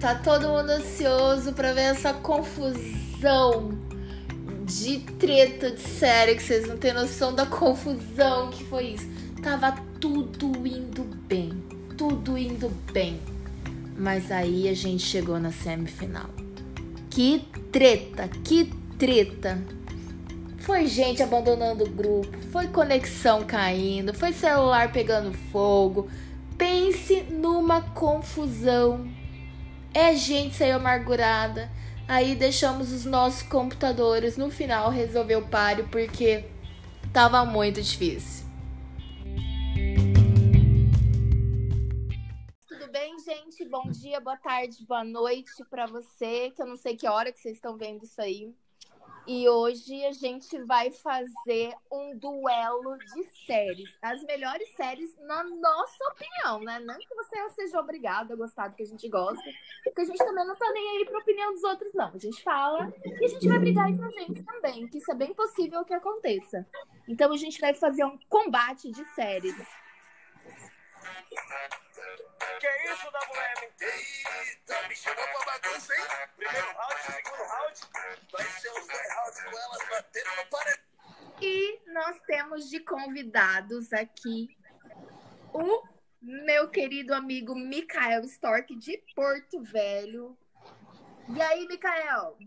tá todo mundo ansioso pra ver essa confusão de treta de série que vocês não têm noção da confusão que foi isso. Tava tudo indo bem, tudo indo bem. Mas aí a gente chegou na semifinal. Que treta, que treta. Foi gente abandonando o grupo, foi conexão caindo, foi celular pegando fogo. Pense numa confusão. É gente saiu amargurada. Aí deixamos os nossos computadores no final resolver o páreo porque tava muito difícil. Tudo bem, gente? Bom dia, boa tarde, boa noite para você, que eu não sei que hora que vocês estão vendo isso aí. E hoje a gente vai fazer um duelo de séries. As melhores séries, na nossa opinião, né? Não que você seja obrigado a gostar do que a gente gosta, porque a gente também não tá nem aí pra opinião dos outros, não. A gente fala e a gente vai brigar entre a gente também, que isso é bem possível que aconteça. Então a gente vai fazer um combate de séries. Que é isso, mulher? Eita, me chamou pra bagunça, hein? Primeiro round, segundo round. Vai ser os dois rounds com elas batendo no paredão. E nós temos de convidados aqui o meu querido amigo Mikael Stork, de Porto Velho. E aí, Mikael?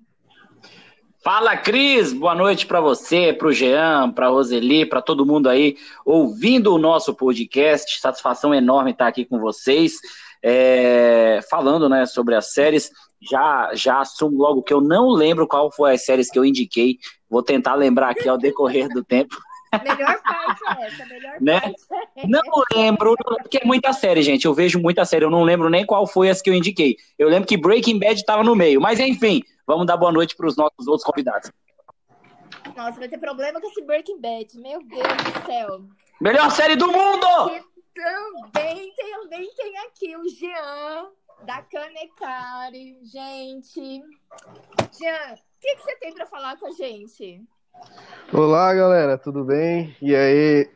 Fala, Cris! Boa noite para você, para o Jean, para a Roseli, para todo mundo aí ouvindo o nosso podcast. Satisfação enorme estar aqui com vocês, é, falando né, sobre as séries. Já, já assumo logo que eu não lembro qual foi as séries que eu indiquei. Vou tentar lembrar aqui ao decorrer do tempo. Melhor parte é essa, melhor Né? parte é Não lembro, porque é muita série, gente. Eu vejo muita série. Eu não lembro nem qual foi as que eu indiquei. Eu lembro que Breaking Bad estava no meio. Mas enfim, vamos dar boa noite para os nossos outros convidados. Nossa, vai ter problema com esse Breaking Bad. Meu Deus do céu. Melhor série do mundo! E também, também tem aqui o Jean, da Canecari. Gente, Jean, o que, que você tem para falar com a gente? Olá, galera, tudo bem? E aí?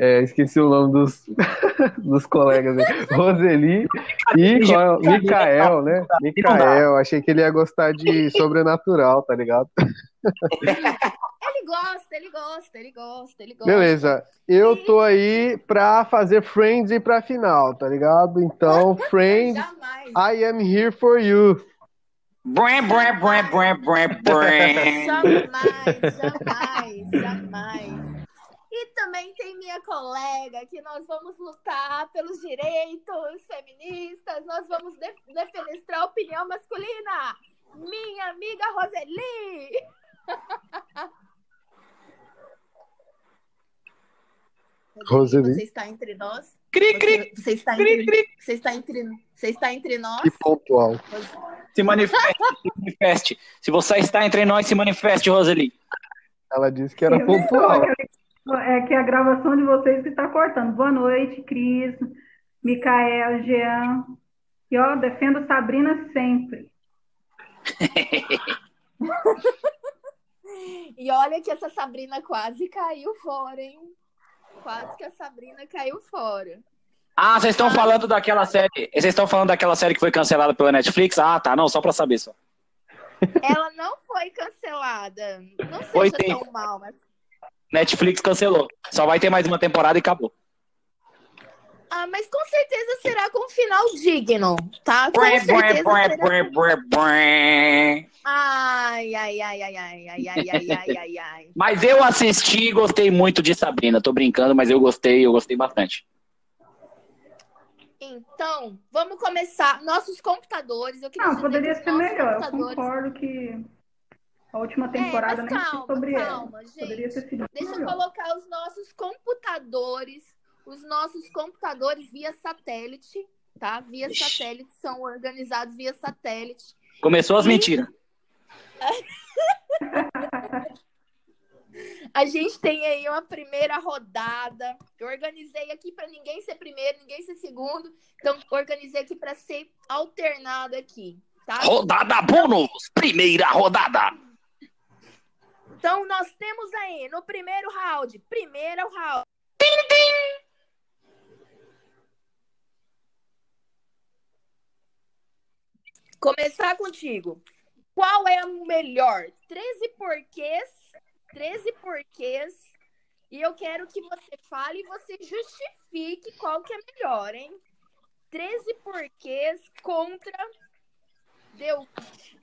É, esqueci o nome dos, dos colegas aí. Roseli e qual é? Mikael, né? Mikael, achei que ele ia gostar de sobrenatural, tá ligado? Ele gosta, ele gosta, ele gosta, ele gosta. Beleza, eu tô aí pra fazer Friends e ir pra final, tá ligado? Então, Friends. I am here for you. Brém, brém, brém, brém, brém, brém. Jamais, jamais, jamais. E também tem minha colega que nós vamos lutar pelos direitos feministas, nós vamos de- defenestrar a opinião masculina. Minha amiga Roseli. Roseli. Você está entre nós? Cri, cri, Você, você está cri, entre, cri. você está entre, você está entre nós? Que pontual. Se manifeste, se manifeste. Se você está entre nós, se manifeste, Roseli. Ela disse que era Eu pontual. É que a gravação de vocês que está cortando. Boa noite, Cris, Micael, Jean. E ó, defendo Sabrina sempre. E olha que essa Sabrina quase caiu fora, hein? Quase que a Sabrina caiu fora. Ah, vocês estão falando daquela série. Vocês estão falando daquela série que foi cancelada pela Netflix? Ah, tá. Não, só pra saber só. Ela não foi cancelada. Não Foi seja sim. tão mal, mas. Netflix cancelou. Só vai ter mais uma temporada e acabou. Ah, mas com certeza será com um final digno, tá? Com brém, certeza será. brém. Ai, ai, ai, ai, ai, ai, ai, ai, ai, ai, ai. Mas eu assisti e gostei muito de Sabrina. Tô brincando, mas eu gostei, eu gostei bastante. Então, vamos começar. Nossos computadores. Eu queria Não, dizer poderia ser melhor. Eu concordo que a última temporada É, mas nem calma, sobre calma, ela. gente. Poderia ter sido Deixa eu melhor. colocar os nossos computadores, os nossos computadores via satélite, tá? Via Ixi. satélite, são organizados via satélite. Começou as E- mentiras. A gente tem aí uma primeira rodada. Eu organizei aqui para ninguém ser primeiro, ninguém ser segundo. Então, organizei aqui para ser alternado aqui, tá? Rodada bônus! Primeira rodada! Então, nós temos aí no primeiro round, primeiro round. Começar contigo. Qual é o melhor? 13 porquês, 13 porquês. E eu quero que você fale e você justifique qual que é melhor, hein? 13 porquês contra Witch.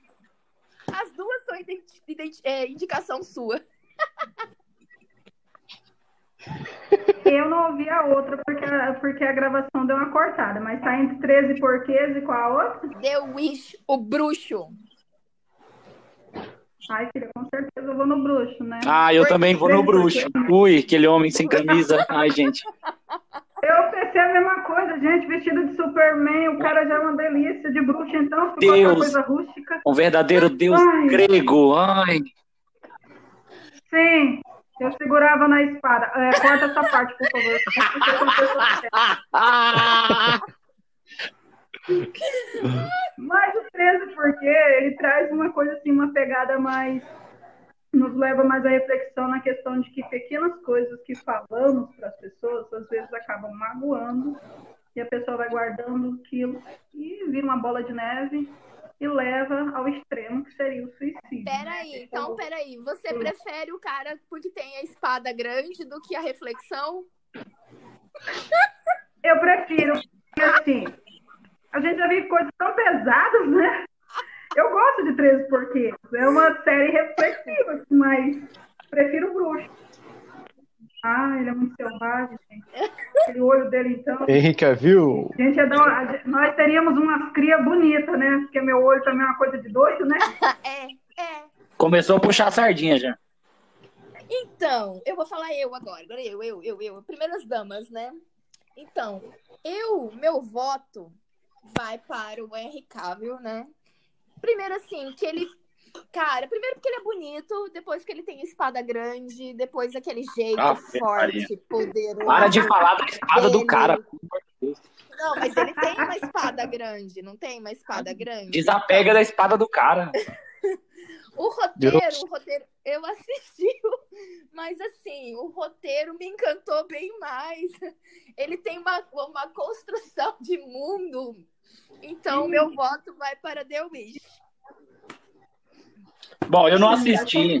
As duas são identi- identi- é, indicação sua. Eu não ouvi a outra porque a, porque a gravação deu uma cortada, mas tá entre 13 porquês e qual a outra? The Wish, o bruxo. Ai, filha, com certeza eu vou no bruxo, né? Ah, eu também vou no bruxo. Ui, aquele homem sem camisa. Ai, gente. Eu pensei a mesma coisa, gente, vestido de Superman, o cara já é uma delícia de bruxo, então se Deus. botar coisa rústica. Um verdadeiro deus Ai. grego. Ai. Sim, eu segurava na espada. É, corta essa parte, por favor. Mas o 13 porque ele traz uma coisa assim, uma pegada mais nos leva mais à reflexão na questão de que pequenas coisas que falamos para as pessoas às vezes acabam magoando e a pessoa vai guardando aquilo e vira uma bola de neve e leva ao extremo que seria o suicídio. né? Peraí, então peraí. Você prefere o cara porque tem a espada grande do que a reflexão? Eu prefiro, porque assim, a gente já viu coisas tão pesadas, né? Eu gosto de 13 porquês. É uma série reflexiva, mas prefiro o bruxo. Ah, ele é muito selvagem, gente. Aquele olho dele, então. Henrique viu? Gente, uma- gente- nós teríamos umas cria bonita, né? Porque meu olho também é uma coisa de doido, né? É, é. Começou a puxar a sardinha já. Então, eu vou falar eu agora. Agora eu, eu, eu, eu. Primeiras damas, né? Então, eu, meu voto vai para o Henry Cavill, né? Primeiro, assim, que ele. Cara, primeiro porque ele é bonito, depois que ele tem espada grande, depois aquele jeito Ave forte, poderoso. Para de falar da espada do dele. cara. Não, mas ele tem uma espada grande, não tem uma espada grande? Desapega da espada do cara. O roteiro, o roteiro, eu assisti, mas assim, o roteiro me encantou bem mais. Ele tem uma, uma construção de mundo. Então, meu voto vai para The Wish. Bom, eu não assisti.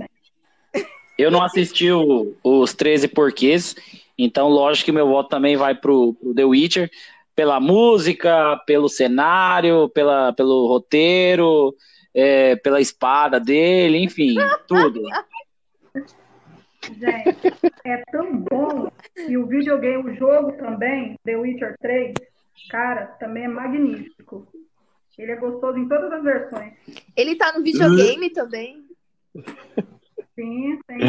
Eu não assisti o- os 13 porquês. Então, lógico que meu voto também vai pro, pro The Witcher. Pela música, pelo cenário, pela, pelo roteiro, é, pela espada dele, enfim, tudo. Gente, é tão bom. E o videogame, o jogo também, The Witcher 3, cara, também é magnífico. Ele é gostoso em todas as versões. Ele tá no videogame também. Sim, tem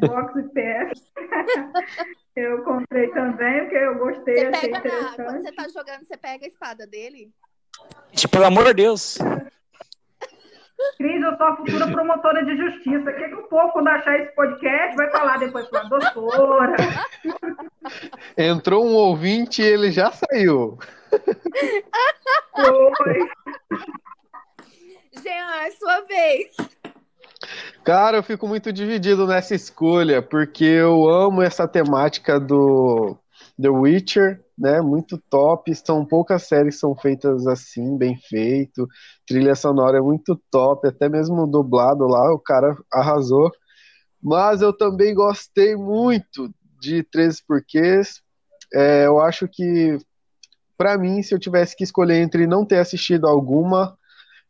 Xbox e PS. Eu comprei também, porque eu gostei, Você achei pega na, quando interessante. você tá jogando, você pega a espada dele. Tipo, pelo amor de Deus. Cris, eu sou a futura promotora de justiça. O que, que o povo, quando achar esse podcast, vai falar depois? Falar, doutora, Entrou um ouvinte e ele já saiu. foi. Jean, é sua vez. Cara, eu fico muito dividido nessa escolha, porque eu amo essa temática do The Witcher, né? Muito top. São poucas séries que são feitas assim, bem feito. Trilha sonora é muito top, até mesmo dublado lá, o cara arrasou. Mas eu também gostei muito de 13 Porquês. É, eu acho que, pra mim, se eu tivesse que escolher entre não ter assistido alguma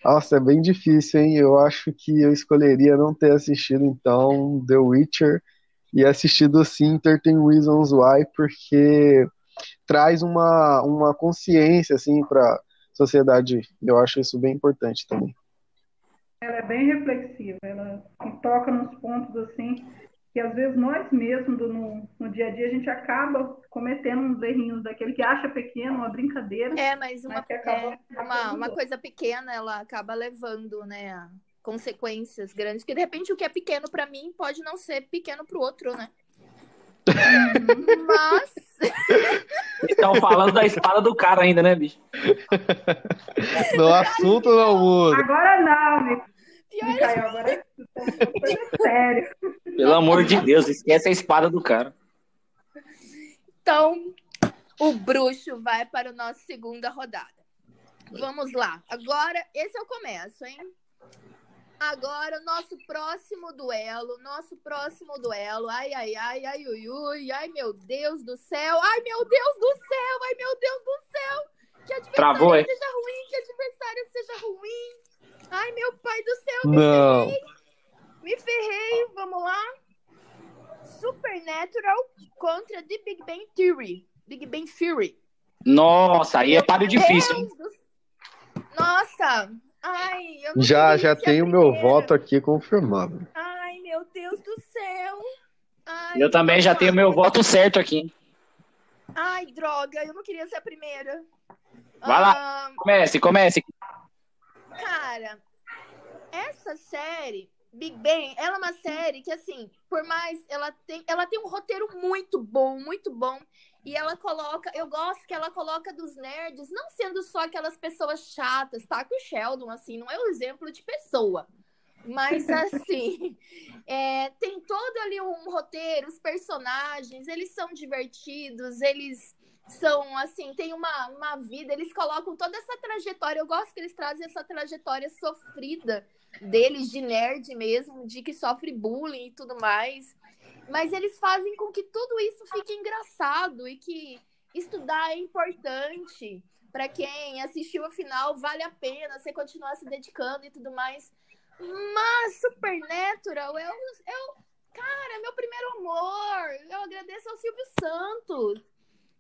nossa, é bem difícil, hein? Eu acho que eu escolheria não ter assistido, então, The Witcher e assistido, sim, 13 Reasons Why, porque traz uma, uma consciência, assim, pra sociedade. Eu acho isso bem importante também. Ela é bem reflexiva, ela toca nos pontos assim que às vezes nós mesmos do- no, no dia a dia a gente acaba cometendo uns errinhos daquele que acha pequeno, uma brincadeira. É, mas uma, Mas que acaba é, uma, uma coisa pequena, ela acaba levando, né, a consequências grandes. Que de repente o que é pequeno pra mim pode não ser pequeno pro outro, né? Mas Estão falando da espada do cara ainda, né, bicho? No assunto não muda. Agora não, pior Micael, agora é coisa sério. Pelo amor de Deus, esquece a espada do cara. Então, o bruxo vai para a nossa segunda rodada. Vamos lá. Agora, esse é o começo, hein? Agora, o nosso próximo duelo. Nosso próximo duelo. Ai, ai, ai, ai, ui, ui. Ai, meu Deus do céu. Ai, meu Deus do céu. Ai, meu Deus do céu. Que adversário Travou, é? seja ruim. Que adversário seja ruim. Ai, meu pai do céu. Me Não. ferrei. Me ferrei. Vamos lá. Supernatural contra The Big Bang Theory. Big Bang Theory. Nossa, aí é páreo difícil, do- Nossa! Ai, eu não Já, já tenho meu primeira. voto aqui confirmado. Ai, meu Deus do céu! Ai, Eu também já tenho meu voto certo aqui. Ai, droga, eu não queria ser a primeira. Vai lá. Ah, Comece, comece. cara, essa série, Big Bang, ela é uma série que, assim, por mais. Ela tem, ela tem um roteiro muito bom, muito bom. E ela coloca. Eu gosto que ela coloca dos nerds, não sendo só aquelas pessoas chatas, tá? Que o Sheldon, assim, não é um exemplo de pessoa. Mas, assim, é, tem todo ali um roteiro, os personagens, eles são divertidos, eles são, assim, tem uma, uma vida, eles colocam toda essa trajetória. Eu gosto que eles trazem essa trajetória sofrida deles, de nerd mesmo, de que sofre bullying e tudo mais. Mas eles fazem com que tudo isso fique engraçado e que estudar é importante. Para quem assistiu a final, vale a pena você continuar se dedicando e tudo mais. Mas Supernatural é o, é. Cara, é meu primeiro amor. Eu agradeço ao Silvio Santos.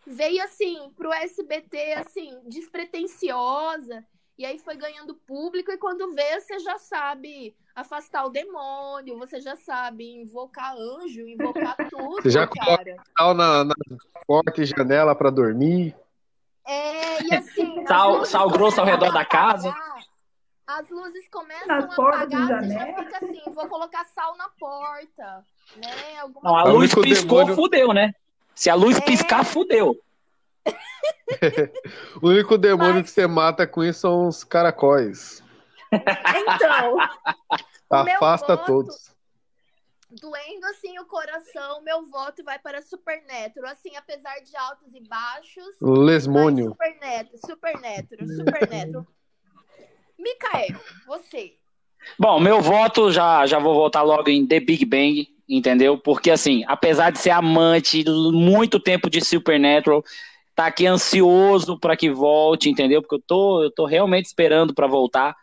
Veio assim pro SBT, assim, despretensiosa. E aí foi ganhando público, e quando vê, você já sabe afastar o demônio, você já sabe invocar anjo, invocar tudo, Você já cara. Tal na, na porta e janela pra dormir. É, e assim. as Sal- luzes sal grosso ao redor da casa. apagar, As luzes começam Nas a apagar, você já fica assim, vou colocar sal na porta, né? Alguma Não, a luz piscou, demônio- fudeu, né? Se a luz É. piscar, fudeu. O único demônio Mas- que você mata com isso são os caracóis. Então, Afasta voto- todos. doendo assim o coração, meu voto vai para Supernatural. Assim, apesar de altos e baixos, Lesmônio. Supernatural, Supernatural, Supernatural. Micael, você. Bom, meu voto já, já vou votar logo em The Big Bang, entendeu? Porque, assim, apesar de ser amante muito tempo de Supernatural, tá aqui ansioso para que volte, entendeu? Porque eu tô, eu tô realmente esperando para voltar.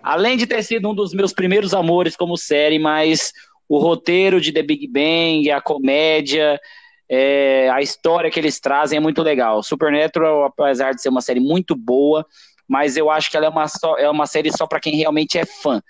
Além de ter sido um dos meus primeiros amores como série, mas o roteiro de The Big Bang, a comédia, é, a história que eles trazem é muito legal. Supernatural, apesar de ser uma série muito boa, mas eu acho que ela é uma, só- é uma série só para quem realmente é fã.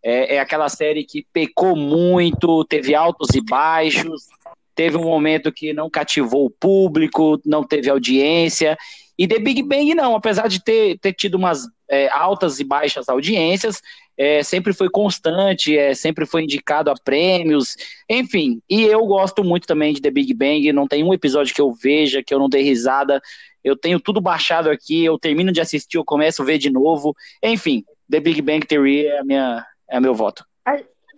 É, é aquela série que pecou muito, teve altos e baixos, teve um momento que não cativou o público, não teve audiência. E The Big Bang não, apesar de ter, ter tido umas é, altas e baixas audiências, é, sempre foi constante, é, sempre foi indicado a prêmios, enfim. E eu gosto muito também de The Big Bang, não tem um episódio que eu veja, que eu não dê risada. Eu tenho tudo baixado aqui, eu termino de assistir, eu começo a ver de novo. Enfim, The Big Bang Theory é, a minha, é meu voto.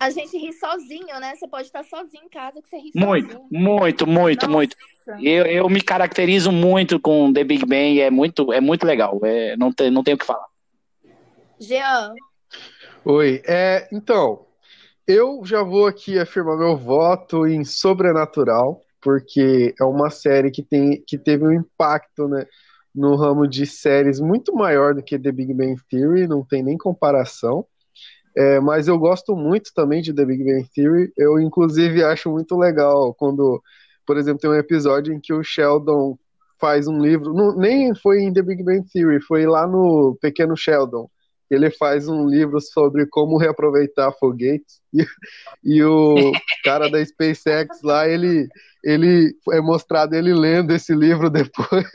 A gente ri sozinho, né? Você pode estar sozinho em casa que você ri Muito, sozinho. muito, muito, Nossa. muito. Eu, eu me caracterizo muito com The Big Bang, é muito, é muito legal. É, não, tem, não tenho o que falar. Jean, Oi, é, então, eu já vou aqui afirmar meu voto em Sobrenatural, porque é uma série que, tem, que teve um impacto, né, no ramo de séries muito maior do que The Big Bang Theory, não tem nem comparação. É, mas eu gosto muito também de The Big Bang Theory. Eu, inclusive, acho muito legal quando, por exemplo, tem um episódio em que o Sheldon faz um livro. não- nem foi em The Big Bang Theory, foi lá no Pequeno Sheldon. Ele faz um livro sobre como reaproveitar foguetes. E, e o cara da SpaceX lá, ele, ele é mostrado ele lendo esse livro depois.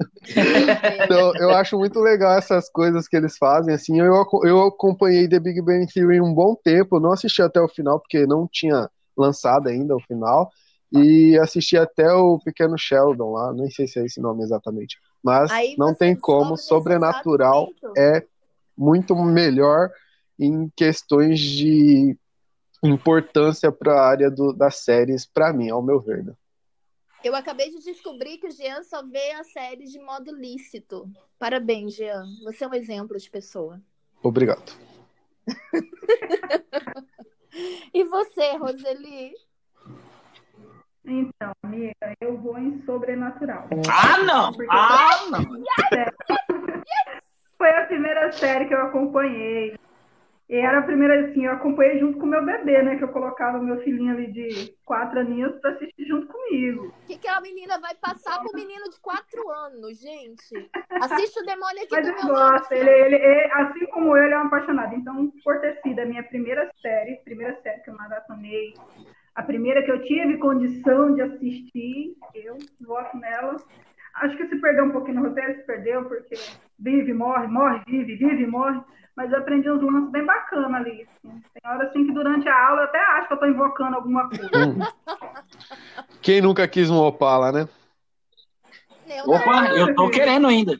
Então, eu acho muito legal essas coisas que eles fazem, assim, eu, eu acompanhei The Big Bang Theory um bom tempo, não assisti até o final, porque não tinha lançado ainda o final, e assisti até o Pequeno Sheldon lá, nem sei se é esse nome exatamente, mas aí não tem como, Sobrenatural é muito melhor em questões de importância para a área do, das séries, para mim, ao meu ver. né? Eu acabei de descobrir que o Jean só vê a série de modo lícito. Parabéns, Jean. Você é um exemplo de pessoa. Obrigado. E você, Roseli? Então, amiga, eu vou em sobrenatural. Ah, não! Porque Ah, não! Foi a primeira série que eu acompanhei. E era a primeira, assim, eu acompanhei junto com o meu bebê, né? Que eu colocava o meu filhinho ali de quatro aninhos pra assistir junto comigo. O que, que a menina vai passar pro menino de quatro anos, gente? Assiste o demônio aqui Mas do ele meu gosta, ele, ele, ele- assim como eu, ele é um apaixonado. Então, por ter sido a minha primeira série, primeira série que eu maratonei, a primeira que eu tive condição de assistir, eu voto nela. Acho que se perdeu um pouquinho no roteiro, se perdeu, porque vive, morre, morre, vive, vive, morre. Mas eu aprendi uns lances bem bacanas ali. assim. Tem hora assim que durante a aula eu até acho que eu tô invocando alguma coisa. Hum. Quem nunca quis um Opala, né? Eu não, Opa, eu tô querendo ainda.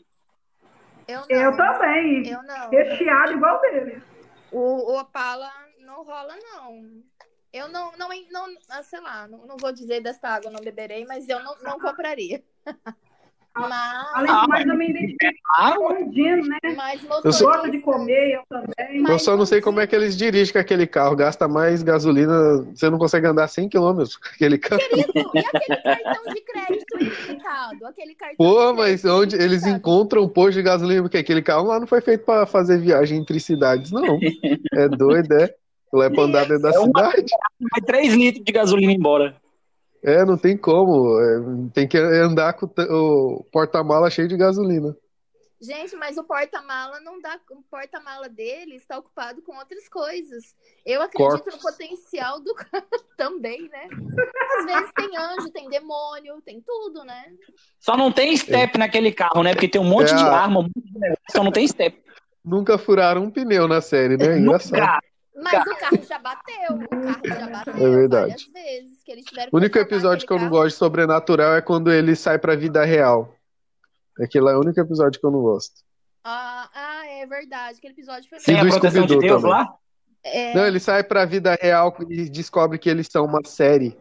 eu não. Eu também, Eu não. recheado igual dele. O, o Opala não rola, não. Eu não, não, não sei lá, não, não vou dizer desta água não beberei, mas eu não, não compraria. Mas, Além eu me identifico Ah, com o Dino, né? mas Gosta de comer, eu também. Mas Eu só não sei como é que eles dirigem com aquele carro. Gasta mais gasolina. Você não consegue andar 100 km com aquele carro. Querido, e aquele cartão de crédito? Aquele cartão Pô, de mas crédito onde eles encontram um posto de gasolina? Porque aquele carro lá não foi feito pra fazer viagem entre cidades, não. É doido, é? Lá é pra andar dentro da É cidade. vai 3 litros de gasolina embora. É, não tem como. É, tem que andar com o ta- o porta-mala cheio de gasolina. Gente, mas o porta-mala não dá. O porta-mala dele está ocupado com outras coisas. Eu acredito Corpos. no potencial do também, né? Às vezes tem anjo, tem demônio, tem tudo, né? Só não tem step naquele carro, né? Porque tem um monte É de arma, um monte de negócio, só não tem step. Nunca furaram um pneu na série, né? Engraçado. Nunca. Mas o carro já bateu. O carro já bateu É verdade. várias vezes. Que eles tiveram O único episódio que eu aquele não gosto de sobrenatural é quando ele sai pra vida real. Aquele lá é o único episódio que eu não gosto. Ah, ah, é verdade. Aquele episódio foi mesmo. a proteção de Deus também. lá? É, Não, ele sai pra vida real e descobre que eles são uma série.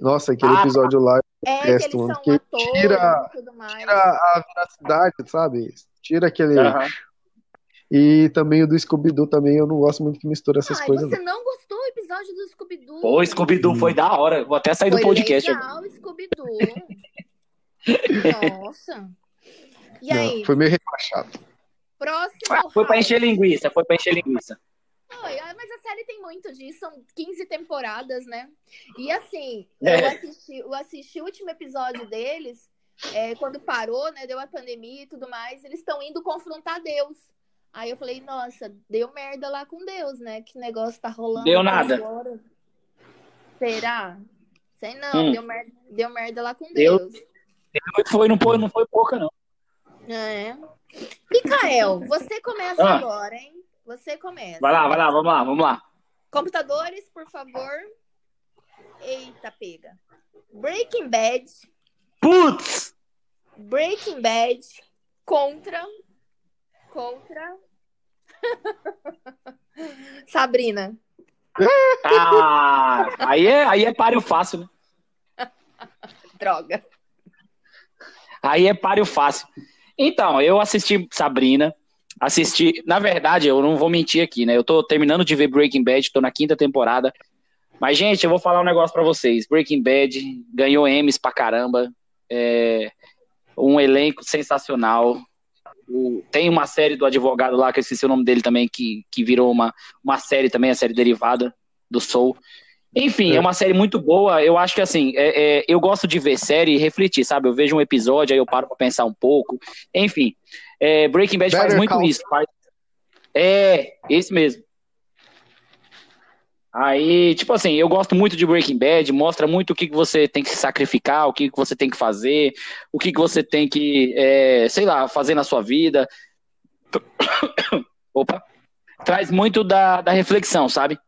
Nossa, aquele Ah, episódio lá é que eles mano, são que atores tira- tudo mais. tira a veracidade, sabe? Tira aquele. Aham. E também o do Scooby-Doo também, eu não gosto muito que mistura essas Ai, coisas. você não gostou do episódio do Scooby-Doo? Pô, Scooby-Doo foi da hora. Vou até sair do Foi podcast. legal, Scooby-Doo. Nossa. E Não, aí, foi meio rebaixado. próximo Ah, foi pra encher linguiça, foi pra encher linguiça. Foi, ah, mas a série tem muito disso, são 15 temporadas, né? E assim, É. eu, assisti, eu assisti o último episódio deles, é, quando parou, né? Deu a pandemia e tudo mais, eles estão indo confrontar Deus. Aí eu falei, nossa, deu merda lá com Deus, né? Que negócio tá rolando. Deu nada. agora. Será? Sei não, Hum. deu, merda, deu merda lá com Deu. Deus. Foi, não foi, não foi pouca, não. É. Micael, você começa Ah. agora, hein? Você começa. Vai lá, vai lá, vamos lá, vamos lá. Computadores, por favor. Eita, pega. Breaking Bad. Putz! Breaking Bad contra. Contra. Sabrina. Ah, aí é, aí é páreo fácil, né? Droga. Aí é páreo fácil. Então, eu assisti Sabrina, assisti. Na verdade, eu não vou mentir aqui, né? Eu tô terminando de ver Breaking Bad, tô na quinta temporada. Mas, gente, eu vou falar um negócio pra vocês. Breaking Bad ganhou Emmys pra caramba. É um elenco sensacional. O- tem uma série do advogado lá, que eu esqueci o nome dele também, que, que virou uma, uma série também, a série derivada do Soul. Enfim, é. É. uma série muito boa. Eu acho que assim, é- é, eu gosto de ver série e refletir, sabe? Eu vejo um episódio, aí eu paro pra pensar um pouco. Enfim, é, Breaking Bad faz Better muito Call isso. faz- É, esse mesmo. Aí, tipo assim, eu gosto muito de Breaking Bad, mostra muito o que, que você tem que se sacrificar, o que, que você tem que fazer, o que, que você tem que, é, sei lá, fazer na sua vida. Opa! Traz muito da, da reflexão, sabe?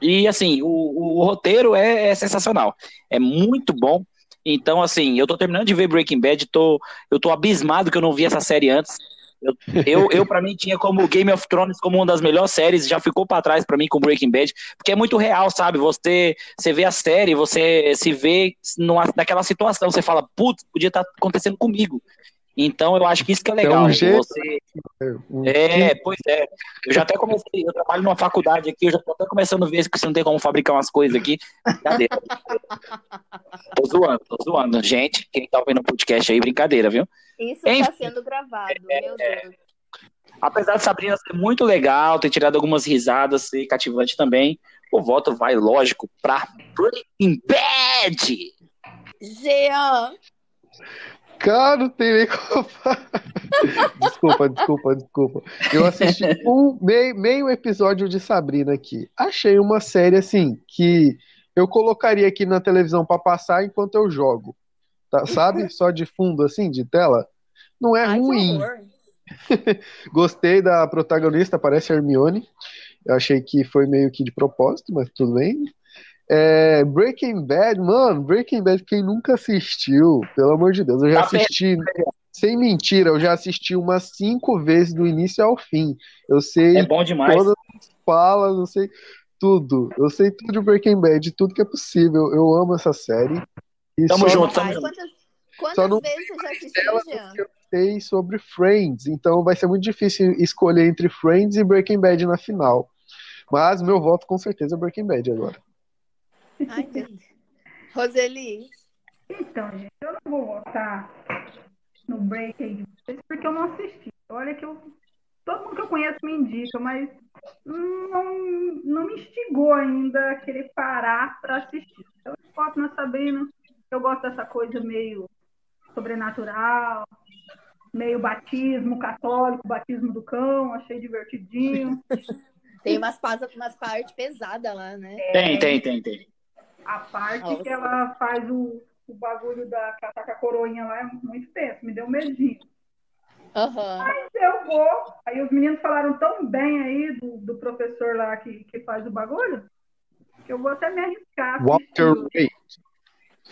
E assim, o, o roteiro é, é sensacional. É muito bom. Então, assim, eu tô terminando de ver Breaking Bad, tô, eu tô abismado que eu não vi essa série antes. Eu, eu, eu para mim, tinha como Game of Thrones como uma das melhores séries, já ficou para trás para mim com Breaking Bad, porque é muito real, sabe? Você, você vê a série, você se vê numa, naquela situação, você fala, putz, podia estar tá acontecendo comigo. Então, eu acho que isso que é legal. um jeito- você... É, pois é. Eu já até comecei, eu trabalho numa faculdade aqui, eu já tô até começando a ver se não tem como fabricar umas coisas aqui. Brincadeira. tô zoando, tô zoando. Gente, quem tá ouvindo o podcast aí, brincadeira, viu? Isso Enfim. tá sendo gravado, meu Deus. Apesar de Sabrina ser muito legal, ter tirado algumas risadas, ser cativante também, o voto vai, lógico, pra Breaking Bad! Jean, Cara, não tem nem como falar. Desculpa, desculpa, desculpa. Eu assisti um meio, meio episódio de Sabrina aqui. Achei uma série assim que eu colocaria aqui na televisão pra passar enquanto eu jogo. Tá, sabe? Só de fundo assim, de tela. Não é ai, ruim. Gostei da protagonista, parece Hermione. Eu achei que foi meio que de propósito, mas tudo bem. É, Breaking Bad, mano, Breaking Bad, quem nunca assistiu, pelo amor de Deus, eu já Tá assisti, sem mentira, eu já assisti umas cinco vezes do início ao fim. Eu sei É bom demais. todas as falas, eu sei tudo. Eu sei tudo de Breaking Bad, tudo que é possível. Eu amo essa série. E Tamo só junto, tamo junto. quantas quantas vezes você já assistiu, ela Jean? eu sei sobre Friends, então vai ser muito difícil escolher entre Friends e Breaking Bad na final. Mas meu voto com certeza é Breaking Bad agora. Ai, Deus. Roseli, Então, gente, eu não vou votar no Breaking Bad porque eu não assisti. Olha que eu. Todo mundo que eu conheço me indica, mas não, não me instigou ainda a querer parar para assistir. Eu voto na Sabrina. Eu gosto dessa coisa meio sobrenatural, meio batismo católico, batismo do cão, achei divertidinho. tem umas, umas partes pesadas lá, né? Tem, tem, tem, tem. A parte Nossa. que ela faz o, o bagulho da casaca coroinha lá é muito tenso, me deu medinho. Aham. Mas eu vou. Aí os meninos falaram tão bem aí do, do professor lá que, que faz o bagulho, que eu vou até me arriscar. Walter assistindo.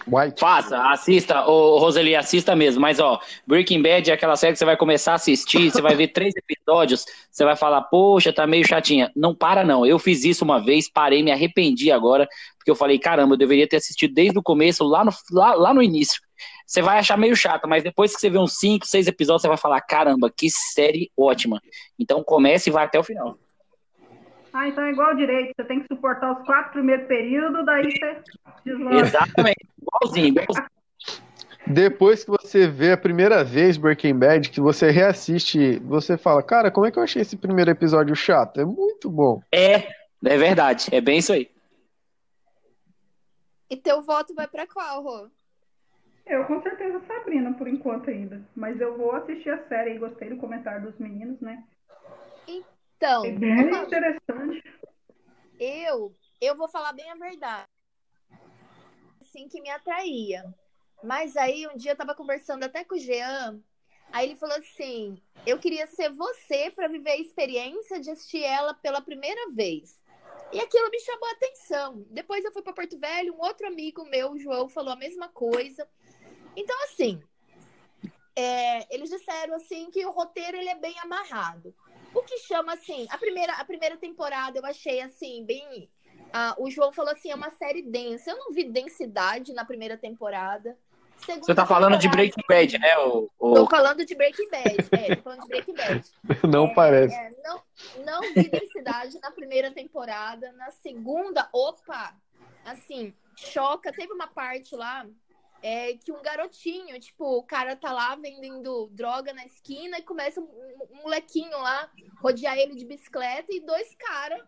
White. Faça, assista, ô Roseli, assista mesmo. Mas, ó, Breaking Bad é aquela série que você vai começar a assistir, você vai ver três episódios, você vai falar, poxa, tá meio chatinha. Não para, não. Eu fiz isso uma vez, parei, me arrependi agora, porque eu falei, caramba, eu deveria ter assistido desde o começo, lá no, lá, lá no início. Você vai achar meio chato, mas depois que você vê uns cinco, seis episódios, você vai falar, caramba, que série ótima. Então comece e vai até o final. Ah, então é igual direito. Você tem que suportar os quatro primeiros períodos, daí você deslancha. Exatamente, igualzinho, igualzinho. Depois que você vê a primeira vez Breaking Bad, que você reassiste, você fala, cara, como é que eu achei esse primeiro episódio chato? É muito bom. É, é verdade, é bem isso aí. E teu voto vai pra qual, Rô? Eu com certeza Sabrina por enquanto ainda. Mas eu vou assistir a série e gostei do comentário dos meninos, né? Então, É bem interessante. eu, eu vou falar bem a verdade. Assim que me atraía. Mas aí um dia eu tava conversando até com o Jean, aí ele falou assim: "Eu queria ser você pra viver a experiência de assistir ela pela primeira vez". E aquilo me chamou a atenção. Depois eu fui pra Porto Velho, um outro amigo meu, o João, falou a mesma coisa. Então assim, é, eles disseram assim que o roteiro ele é bem amarrado. O que chama assim, a primeira, a primeira temporada eu achei assim, bem. Ah, o João falou assim, é uma série densa. Eu não vi densidade na primeira temporada. Segunda Você tá falando de Breaking Bad, né? O, o- Tô falando de Breaking Bad. É, tô falando de Breaking Bad. Não parece. É, não, não vi densidade na primeira temporada. Na segunda, opa! Assim, choca. Teve uma parte lá é, que um garotinho, tipo, o cara tá lá vendendo droga na esquina e começa um, um molequinho lá rodear ele de bicicleta e dois caras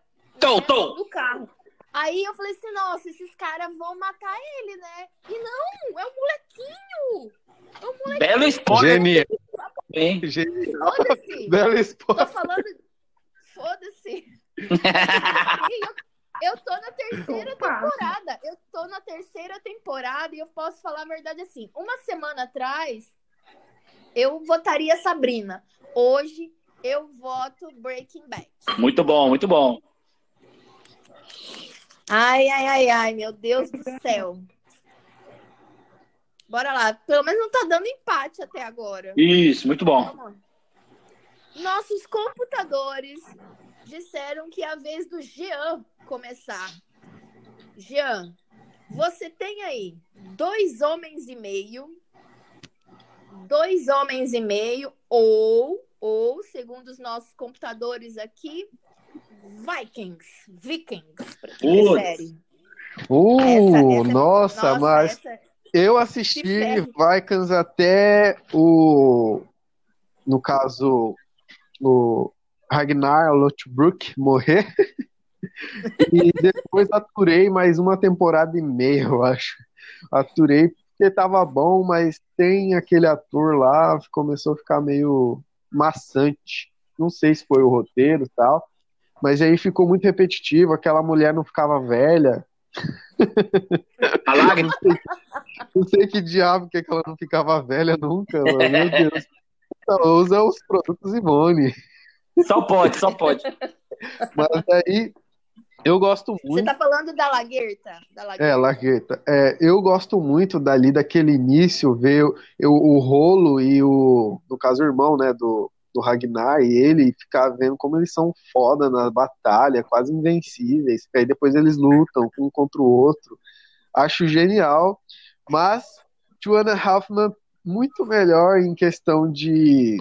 né, no carro. Aí eu falei assim, nossa, esses caras vão matar ele, né? E não, é um molequinho! É um molequinho, Belo spoiler, Genial. hein? Genial. foda-se! Belo Tô spoiler. falando. Foda-se! eu, eu tô na terceira Opa. temporada. Eu tô na terceira temporada e eu posso falar a verdade assim. Uma semana atrás, eu votaria Sabrina. Hoje, eu voto Breaking Bad. Muito bom, muito bom. Ai, ai, ai, ai, meu Deus do céu. Bora lá. Pelo menos não tá dando empate até agora. Isso, muito bom. Nossos computadores disseram que é a vez do Jean começar. Jean, você tem aí dois homens e meio, dois homens e meio, ou, ou, segundo os nossos computadores aqui, Vikings, Vikings, Putz. prefere. Uh, Essa- essa- nossa, mas essa- eu assisti. Vikings até o, no caso, o Ragnar Lothbrok morrer. E depois aturei mais uma temporada e meia, eu acho. Aturei porque tava bom, mas tem aquele ator lá, começou a ficar meio maçante. Não sei se foi o roteiro e tal, mas aí ficou muito repetitivo, aquela mulher não ficava velha. A lágrima. Não sei que diabo que, é que ela não ficava velha nunca, mano. Meu Deus. Ela usa os produtos Ivone. Só pode, só pode. Mas aí eu gosto Você muito. tá falando da Laguerta? Da Laguerta. É, Lagueta. É, eu gosto muito dali daquele início, ver o, eu- o rolo e o, no caso, o irmão, né, do, do Ragnar e ele ficar vendo como eles são foda na batalha, quase invencíveis. Aí depois eles lutam um contra o outro. Acho genial, mas Joanna Halfman muito melhor em questão de,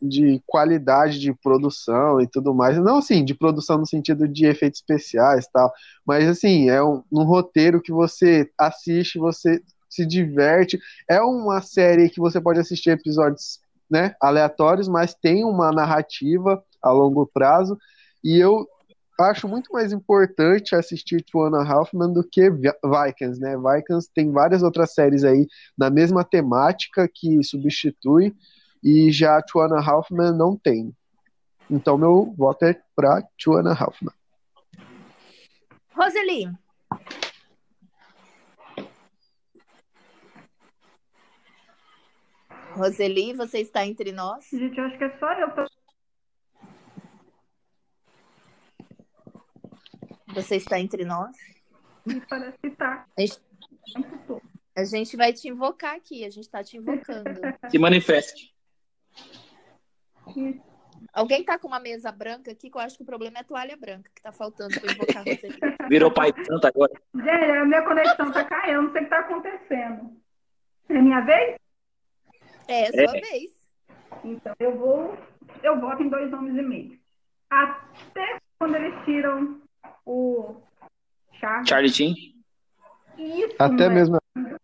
de qualidade de produção e tudo mais. Não assim, de produção no sentido de efeitos especiais e tal, mas assim, é um, um roteiro que você assiste, você se diverte. É uma série que você pode assistir episódios, né, aleatórios, mas tem uma narrativa a longo prazo. E eu acho muito mais importante assistir Two and a Half Men do que Vi- Vikings, né? Vikings tem várias outras séries aí na mesma temática que substitui e já Two and a Half Men não tem. Então meu voto é pra Two and a Half Men. Roseli, Roseli, você está entre nós? Gente, eu acho que é só eu pra Você está entre nós? me parece que tá. A gente, a vai te invocar aqui, a gente está te invocando. Se manifeste. Alguém tá com uma mesa branca aqui, que eu acho que o problema é a toalha branca que tá faltando para invocar Roseli. Virou pai santo agora. Gente, a minha conexão tá caindo, não sei o que tá acontecendo. É minha vez? É, é sua vez. Então, eu vou. Eu voto em dois nomes e meio. Até quando eles tiram o Charles. Charlie Chin. Isso, Até né? mesmo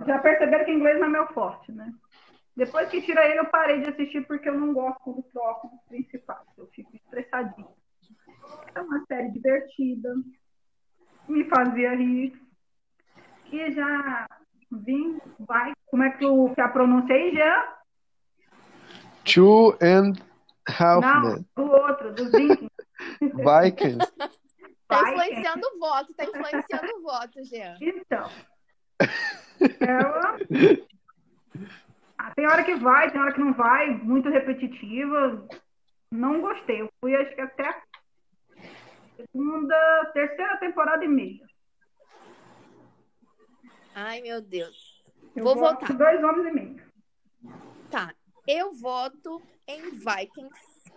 Já perceberam que inglês não é meu forte, né? Depois que tira ele, eu parei de assistir porque eu não gosto quando trocam os principais. Eu fico estressadinha. É uma série divertida. Me fazia rir. E já vim, vai. Como é que, o, que a pronúncia aí já? Two and Half Não, Men. do outro, do Vikings. Vikings. Tá influenciando o voto, tá influenciando o voto, Jean. Então. Ela. Ah, tem hora que vai, tem hora que não vai, muito repetitiva. Não gostei. Eu fui acho que até segunda, terceira temporada e meia. Ai, meu Deus. Eu Vou voto votar. dois homens e meio. Tá, eu voto em Vikings.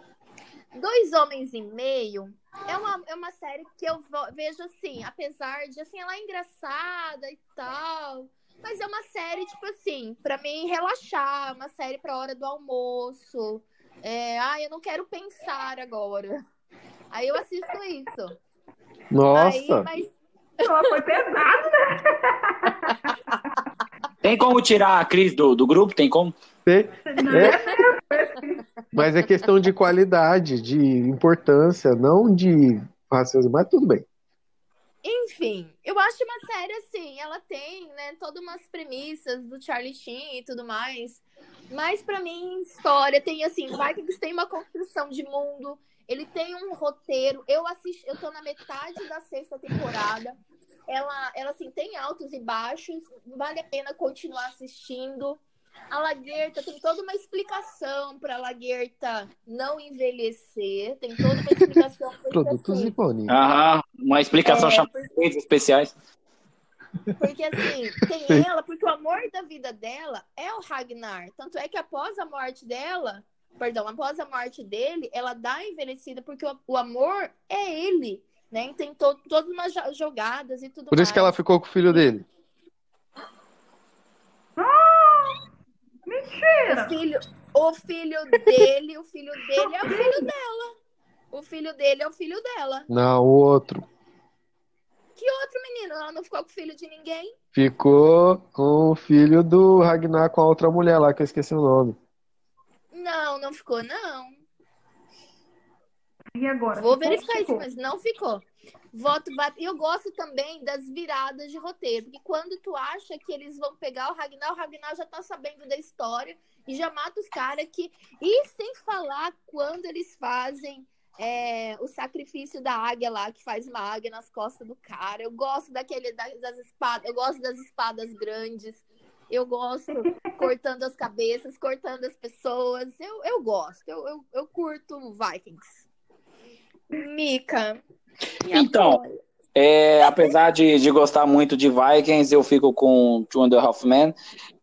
Dois Homens e Meio é uma, é uma série que eu vejo assim, apesar de, assim, ela é engraçada e tal, mas é uma série, tipo assim, pra mim relaxar, uma série pra hora do almoço. É, ai, eu não quero pensar agora. Aí eu assisto isso. Aí, Nossa. mas Ela foi pesada, né? Tem como tirar a Cris do, do grupo? Tem como? Tem- É. Mas é questão de qualidade, de importância, não de raciocínio, mas tudo bem. Enfim, eu acho uma série assim, ela tem, né, todas umas premissas do Charlie Sheen e tudo mais. Mas pra mim, história tem assim, Vikings tem uma construção de mundo, ele tem um roteiro. Eu assisti, eu tô na metade da sexta temporada. Ela, ela assim, tem altos e baixos, vale a pena continuar assistindo. A Laguerta tem toda uma explicação para a Laguerta não envelhecer, tem toda uma explicação porque, Produtos assim. Aham. Uma explicação É, chamada efeitos especiais. Porque assim, tem ela, porque o amor da vida dela é o Ragnar. Tanto é que após a morte dela, perdão, após a morte dele, ela dá envelhecida porque o, o amor é ele, né? Tem to, todas umas jo- jogadas e tudo Por isso que ela mais. ficou com o filho dele. Ah, O mentira! filho, o filho dele, o filho dele é o filho dela. O filho dele é o filho dela. Não, o outro. Que outro menino? Ela não ficou com o filho de ninguém? Ficou com o filho do Ragnar com a outra mulher lá, que eu esqueci o nome. Não, não ficou, não. E agora? Vou Ficou? verificar isso, mas não ficou. Voto va- E eu gosto também das viradas de roteiro, porque quando tu acha que eles vão pegar o Ragnar, o Ragnar já tá sabendo da história e já mata os caras que. E sem falar quando eles fazem é, o sacrifício da águia lá, que faz uma águia nas costas do cara. Eu gosto daquele da- das espadas, eu gosto das espadas grandes. Eu gosto cortando as cabeças, cortando as pessoas. Eu, eu gosto, eu, eu, eu curto Vikings. Mica. Então. É, apesar de, de gostar muito de Vikings, eu fico com Two and a Half Men,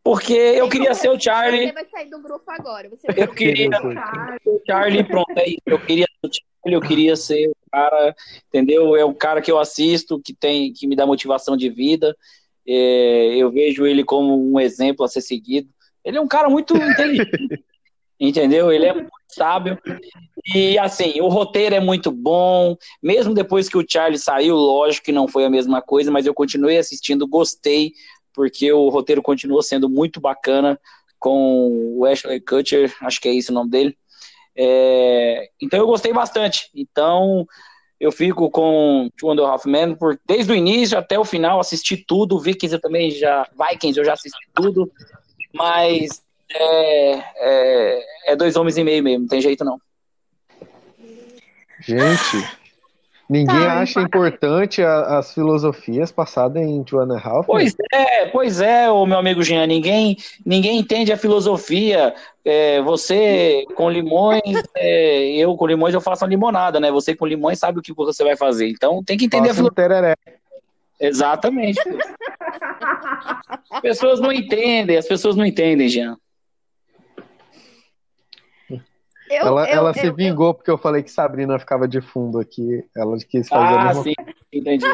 porque eu Tem queria ser o Charlie. Você vai sair do grupo agora. Você vai Eu queria ser o Charlie, pronto, é isso. Eu queria ser o Charlie, eu queria ser o cara, entendeu? É um cara que eu assisto, que tem, que me dá motivação de vida. É, eu vejo ele como um exemplo a ser seguido. Ele é um cara muito inteligente, entendeu? Ele é muito sábio. E assim, o roteiro é muito bom. Mesmo depois que o Charlie saiu, lógico que não foi a mesma coisa, mas eu continuei assistindo, gostei, porque o roteiro continuou sendo muito bacana com o Ashley Kutcher, acho que é esse o nome dele. É, então eu gostei bastante. Então eu fico com Two and a Half por, desde o início até o final, assisti tudo. Vikings eu também já. Vikings eu já assisti tudo. Mas é, é, é dois homens e meio mesmo, não tem jeito não. Gente, ninguém Tá, acha importante a- as filosofias passadas em Two and a Half? Pois é, pois é, o meu amigo Jean, ninguém, ninguém entende a filosofia. É, você com limões, é, eu com limões eu faço uma limonada, né? Você com limões sabe o que você vai fazer. Então tem que entender a um filosofia. tereré. Exatamente. As pessoas não entendem, as pessoas não entendem, Jean. Eu, Ela, eu, ela eu, se eu- vingou porque eu falei que Sabrina ficava de fundo aqui. Ela quis fazer a Ah, mesma sim, entendi.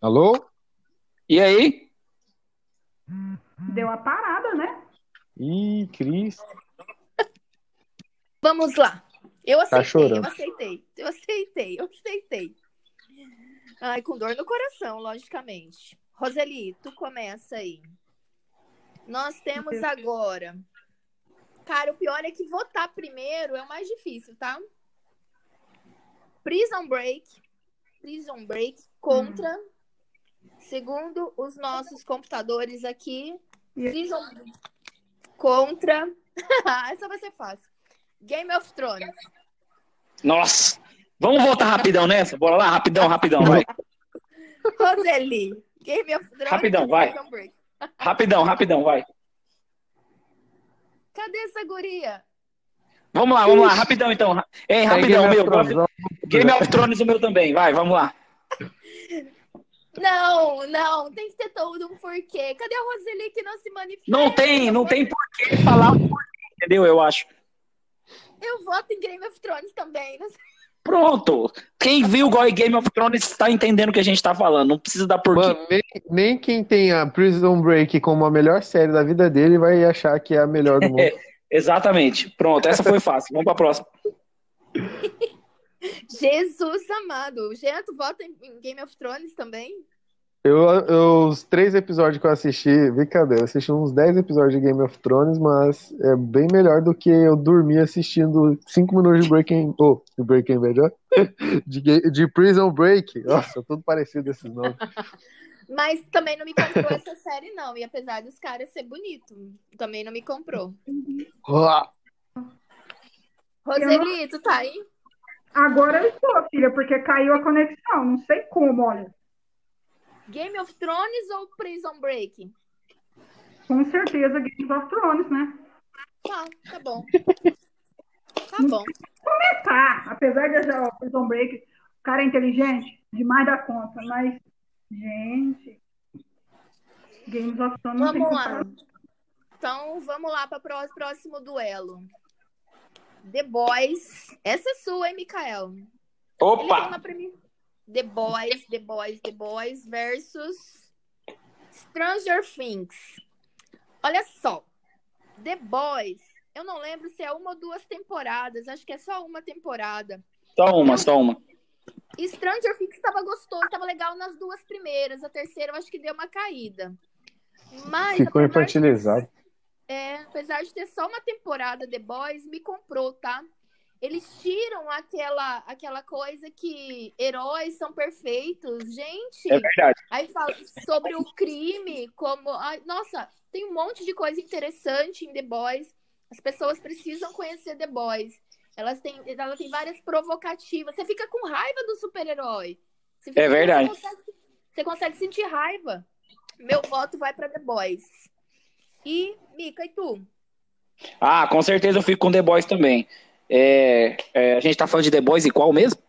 Alô? E aí? deu uma parada, né? Ih, Cris. Vamos lá. Eu aceitei, eu chorando. aceitei, eu aceitei, eu aceitei. Ai, com dor no coração, logicamente. Roseli, tu começa aí. Nós temos agora. Cara, o pior é que votar primeiro é o mais difícil, tá? Prison Break. Prison Break contra. Segundo os nossos computadores aqui. Prison contra. Essa vai ser fácil. Game of Thrones. Nossa! Vamos voltar rapidão nessa? Bora lá, rapidão, rapidão, vai. Roseli. Game of Thrones. Rapidão, vai. Rapidão, rapidão, vai. Cadê essa guria? Vamos lá, vamos lá, rapidão então. Hein, rapidão, É Game meu. of vamos- Game of Thrones o meu também, vai, vamos lá. Não, não, tem que ter todo um porquê. Cadê a Roseli que não se manifesta? Não tem, não tem por que falar o porquê, entendeu? Eu acho. Eu voto em Game of Thrones também. não sei. Pronto. Quem viu Goy Game of Thrones está entendendo o que a gente tá falando. Não precisa dar porquê. Mano, nem, nem quem tem a Prison Break como a melhor série da vida dele vai achar que é a melhor do mundo. Exatamente. Pronto, essa foi fácil. Vamos pra próxima. Jesus amado. Jean, tu vota em Game of Thrones também? Eu, eu- os três episódios que eu assisti, brincadeira, eu assisti uns 10 episódios de Game of Thrones, mas é bem melhor do que eu dormir assistindo 5 minutos de Breaking, oh, de Breaking Bad, ó. De, de Prison Break. Nossa, tudo parecido esses nomes. Mas também não me comprou essa série, não. E apesar dos caras ser bonito, também não me comprou. Roseli, tu tá aí? Agora eu estou, filha, porque caiu a conexão. Não sei como, olha. Game of Thrones ou Prison Break? Com certeza Game of Thrones, né? Tá, tá bom. Tá bom. Tá, apesar de já o Prison Break, o cara é inteligente demais da conta, mas, gente, Games of Thrones Vamos lá. Então, vamos lá para o próximo duelo. The Boys. Essa é sua, hein, Mikael? Ele tem Opa! uma premi... The Boys, The Boys, The Boys versus Stranger Things. Olha só. The Boys, eu não lembro se é uma ou duas temporadas, acho que é só uma temporada. Só uma, só uma. Stranger Things estava gostoso, estava legal nas duas primeiras. A terceira eu acho que deu uma caída. Mas Ficou apesar de- infantilizado. É, apesar de ter só uma temporada The Boys, me comprou, tá? Eles tiram aquela, aquela coisa que heróis são perfeitos. Gente, É verdade. aí fala sobre o crime, como. ai, nossa, tem um monte de coisa interessante em The Boys. As pessoas precisam conhecer The Boys. Elas têm, ela tem várias provocativas. Você fica com raiva do super-herói. É verdade. Você consegue, você consegue sentir raiva. Meu voto vai pra The Boys. E, Mica, e tu? Ah, com certeza eu fico com The Boys também. É, é, a gente tá falando de The Boys e qual mesmo?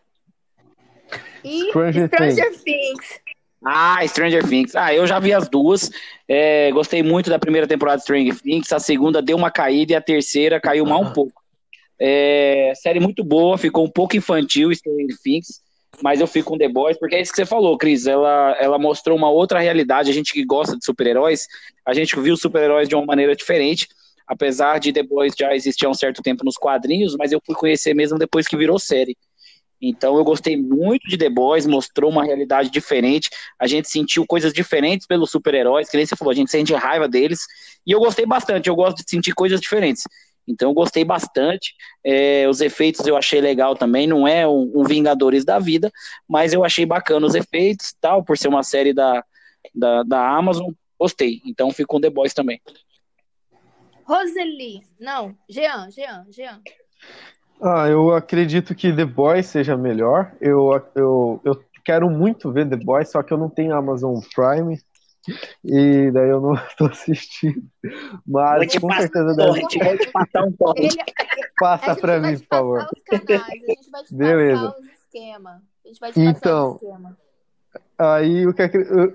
E Stranger Stranger Things. Ah, Stranger Things. Ah, eu já vi as duas. É, gostei muito da primeira temporada de Stranger Things. A segunda deu uma caída e a terceira caiu mal um pouco. É, série muito boa, ficou um pouco infantil Stranger Things, mas eu fico com The Boys, porque é isso que você falou, Cris. Ela, ela mostrou uma outra realidade. A gente que gosta de super-heróis, a gente viu super-heróis de uma maneira diferente. Apesar de The Boys já existir há um certo tempo nos quadrinhos, mas eu fui conhecer mesmo depois que virou série. Então eu gostei muito de The Boys, mostrou uma realidade diferente. A gente sentiu coisas diferentes pelos super-heróis, que nem você falou, a gente sente raiva deles. E eu gostei bastante, eu gosto de sentir coisas diferentes. Então eu gostei bastante. É, os efeitos eu achei legal também. Não é um, um Vingadores da vida, mas eu achei bacana os efeitos tal, por ser uma série da, da, da Amazon. Gostei. Então fico com The Boys também. Roseli. Não, Jean, Jean, Jean. Ah, eu acredito que The Boys seja melhor. Eu, eu, eu quero muito ver The Boys, só que eu não tenho Amazon Prime. E daí eu não tô assistindo. Mas com certeza deve. vou te passar um torrent. Ele, Passa pra mim, te por favor. passar canais, a gente vai te Beleza. passar. A gente vai te passar Então, os esquemas. Aí o que,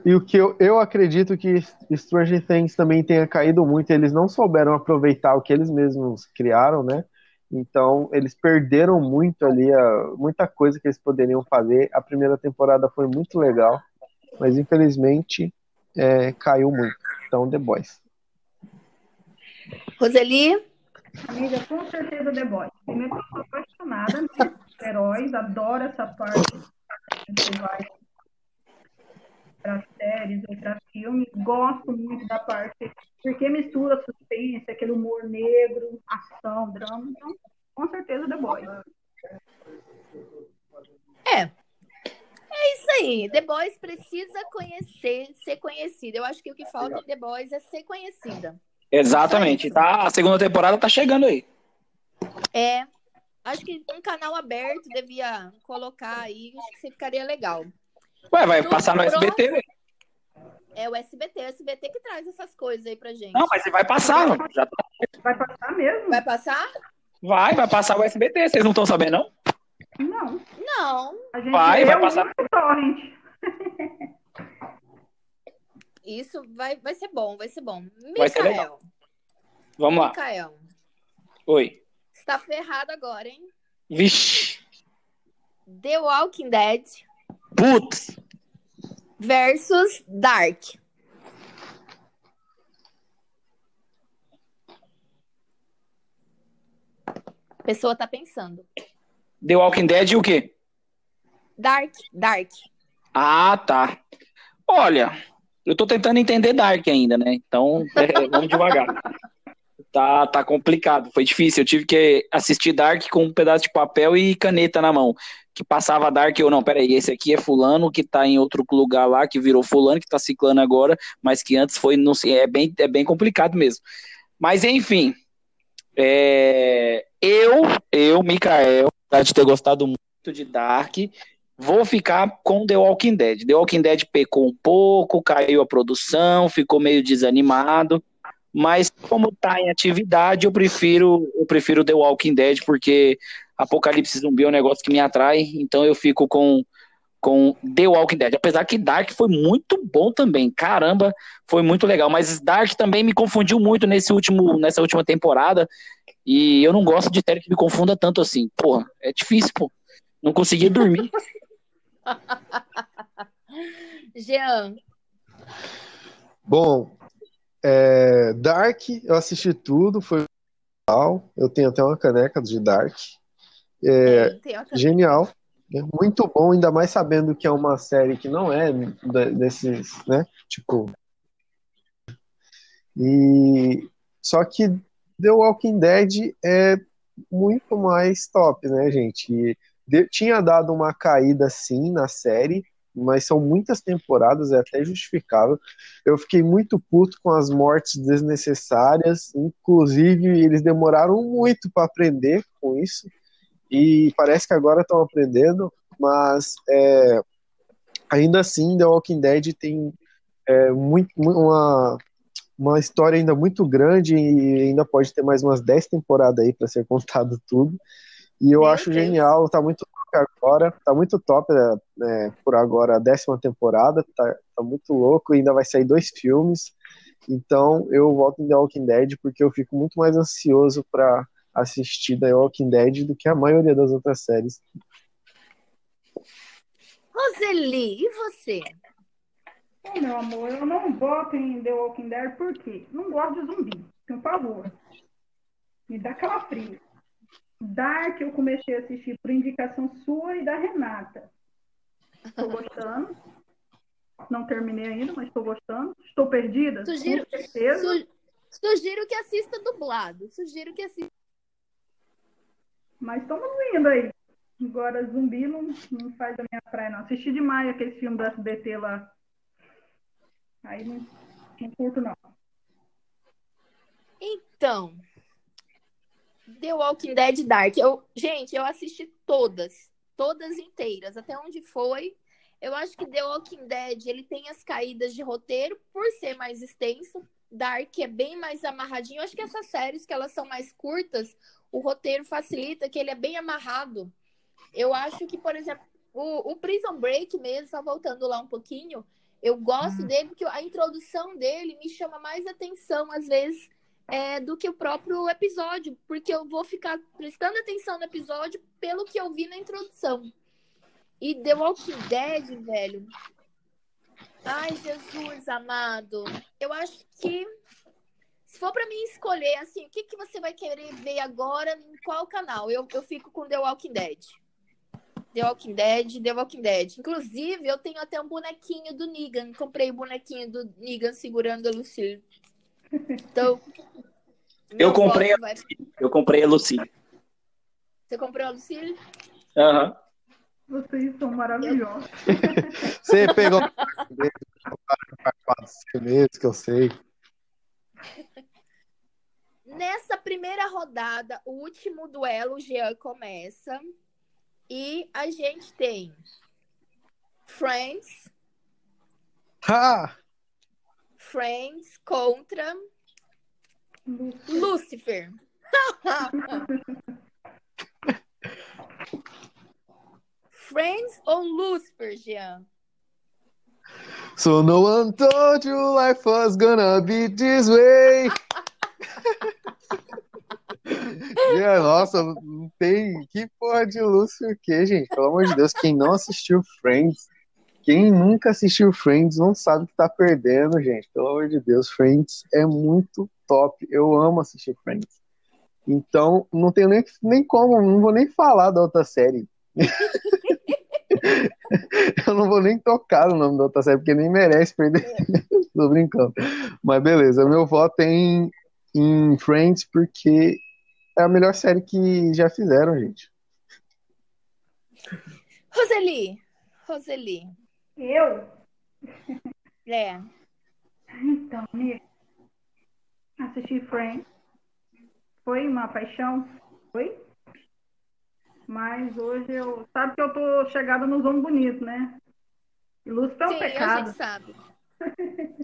e o que eu, eu acredito que Stranger Things também tenha caído muito, eles não souberam aproveitar o que eles mesmos criaram, né? Então eles perderam muito ali, a, muita coisa que eles poderiam fazer. A primeira temporada foi muito legal, mas infelizmente é, caiu muito. Então The Boys. Roseli, Amiga, com certeza The Boys. Primeiro eu sou apaixonada por heróis, adoro essa parte para séries ou para filmes. Gosto muito da parte, porque mistura suspense, aquele humor negro, ação, drama. Então, com certeza The Boys. é. É isso aí. The Boys precisa conhecer, ser conhecida. Eu acho que o que falta em The Boys é ser conhecida. Exatamente. Tá, a segunda temporada tá chegando aí. É. Acho que um canal aberto devia colocar aí, acho que você ficaria legal. Ué, vai No passar no SBT, velho. É o SBT, o SBT que traz essas coisas aí pra gente. Não, mas vai passar. Já tá- Vai passar mesmo? Vai passar? Vai, vai passar o SBT. Vocês não estão sabendo, não? Não. Não. A gente Vai, vai eu passar. Isso vai, vai ser bom, vai ser bom. Vai ser Mikael, Vamos lá. Mikael, Oi. você tá ferrado agora, hein? Vixe. The Walking Dead Putz. versus Dark. A pessoa tá pensando. The Walking Dead e o quê? Dark, Dark. Ah, tá. Olha, eu tô tentando entender Dark ainda, né? Então, é, vamos devagar. Tá, tá complicado, foi difícil. Eu tive que assistir Dark com um pedaço de papel e caneta na mão. Que passava Dark, eu não, peraí, esse aqui é fulano que tá em outro lugar lá, que virou fulano, que tá ciclando agora, mas que antes foi, não sei, é bem, é bem complicado mesmo. Mas enfim, é, eu, eu, Mikael, apesar de ter gostado muito de Dark, Vou ficar com The Walking Dead. The Walking Dead pecou um pouco, caiu a produção, ficou meio desanimado. Mas como tá em atividade, eu prefiro, eu prefiro The Walking Dead, porque Apocalipse Zumbi é um negócio que me atrai. Então eu fico com, com The Walking Dead. Apesar que Dark foi muito bom também. Caramba, foi muito legal. Mas Dark também me confundiu muito nesse último, nessa última temporada. E eu não gosto de série que me confunda tanto assim. Porra, é difícil, pô. Não consegui dormir. Jean, Bom, é, Dark, eu assisti tudo, foi legal. Eu tenho até uma caneca de Dark. É, outra- genial. É muito bom, ainda mais sabendo que é uma série que não é desses, né? Tipo. E só que The Walking Dead é muito mais top, né, gente? E tinha dado uma caída sim na série, mas são muitas temporadas, é até justificável. Eu fiquei muito puto com as mortes desnecessárias, inclusive eles demoraram muito para aprender com isso e parece que agora estão aprendendo, mas é, ainda assim The Walking Dead tem é, muito, mu- uma, uma história ainda muito grande e ainda pode ter mais umas 10 temporadas aí para ser contado tudo. E eu Meu acho Deus. genial, tá muito agora, tá muito top né, por agora a décima temporada, tá, tá muito louco, ainda vai sair dois filmes. Então eu volto em The Walking Dead porque eu fico muito mais ansioso para assistir The Walking Dead do que a maioria das outras séries. Roseli, e você? Meu amor, eu não voto em The Walking Dead por quê? Não gosto de zumbi, por favor. Me dá calafrio. Dark eu comecei a assistir por indicação sua e da Renata. Estou gostando. Não terminei ainda, mas estou gostando. Estou perdida? Sugiro- Com certeza. Su- Sugiro que assista dublado. Sugiro que assista. Mas estamos indo aí. Agora, zumbi não, não faz a minha praia, não. Assisti demais aquele filme do SBT lá. Aí não, não curto, não. Então, The Walking Dead Dark. Eu, gente, eu assisti todas, todas inteiras, até onde foi. Eu acho que The Walking Dead, ele tem as caídas de roteiro por ser mais extenso. Dark é bem mais amarradinho. Eu acho que essas séries que elas são mais curtas, o roteiro facilita que ele é bem amarrado. Eu acho que, por exemplo, o, o Prison Break mesmo, só voltando lá um pouquinho, eu gosto dele porque a introdução dele me chama mais atenção, às vezes, é, do que o próprio episódio, porque eu vou ficar prestando atenção no episódio pelo que eu vi na introdução. E The Walking Dead, velho. Ai, Jesus amado. Eu acho que se for pra mim escolher, assim, o que, que você vai querer ver agora, em qual canal? Eu, eu fico com The Walking Dead. The Walking Dead, The Walking Dead. Inclusive, eu tenho até um bonequinho do Negan. Comprei o bonequinho do Negan segurando a Lucille. Então. Eu comprei vai- Eu comprei a Lucille. Você comprou a Lucille? Aham. Vocês são maravilhosos. Você pegou você mesmo, que eu sei. Nessa primeira rodada, o último duelo, o Jean começa. E a gente tem Friends, Ah, Friends contra Lucifer. Friends ou Lucifer, Jean? so no one told you life was gonna be this way. Yeah, nossa, não tem. Que porra de Lúcio o quê, gente? Pelo amor de Deus, quem não assistiu Friends, quem nunca assistiu Friends não sabe que tá perdendo, gente. Pelo amor de Deus, Friends é muito top. Eu amo assistir Friends. Então, não tenho nem, nem como, não vou nem falar da outra série. Eu não vou nem tocar no nome da outra série, porque nem merece perder. Tô brincando. Mas beleza, meu voto é em, em Friends, porque é a melhor série que já fizeram, gente. Roseli. Roseli. Eu? É. Então, amiga, assisti Friends. Foi uma paixão? Foi? Mas hoje eu. Sabe que eu tô chegada nos homens bonitos, né? E Lúcifer é um Sim, a pecado. gente sabe.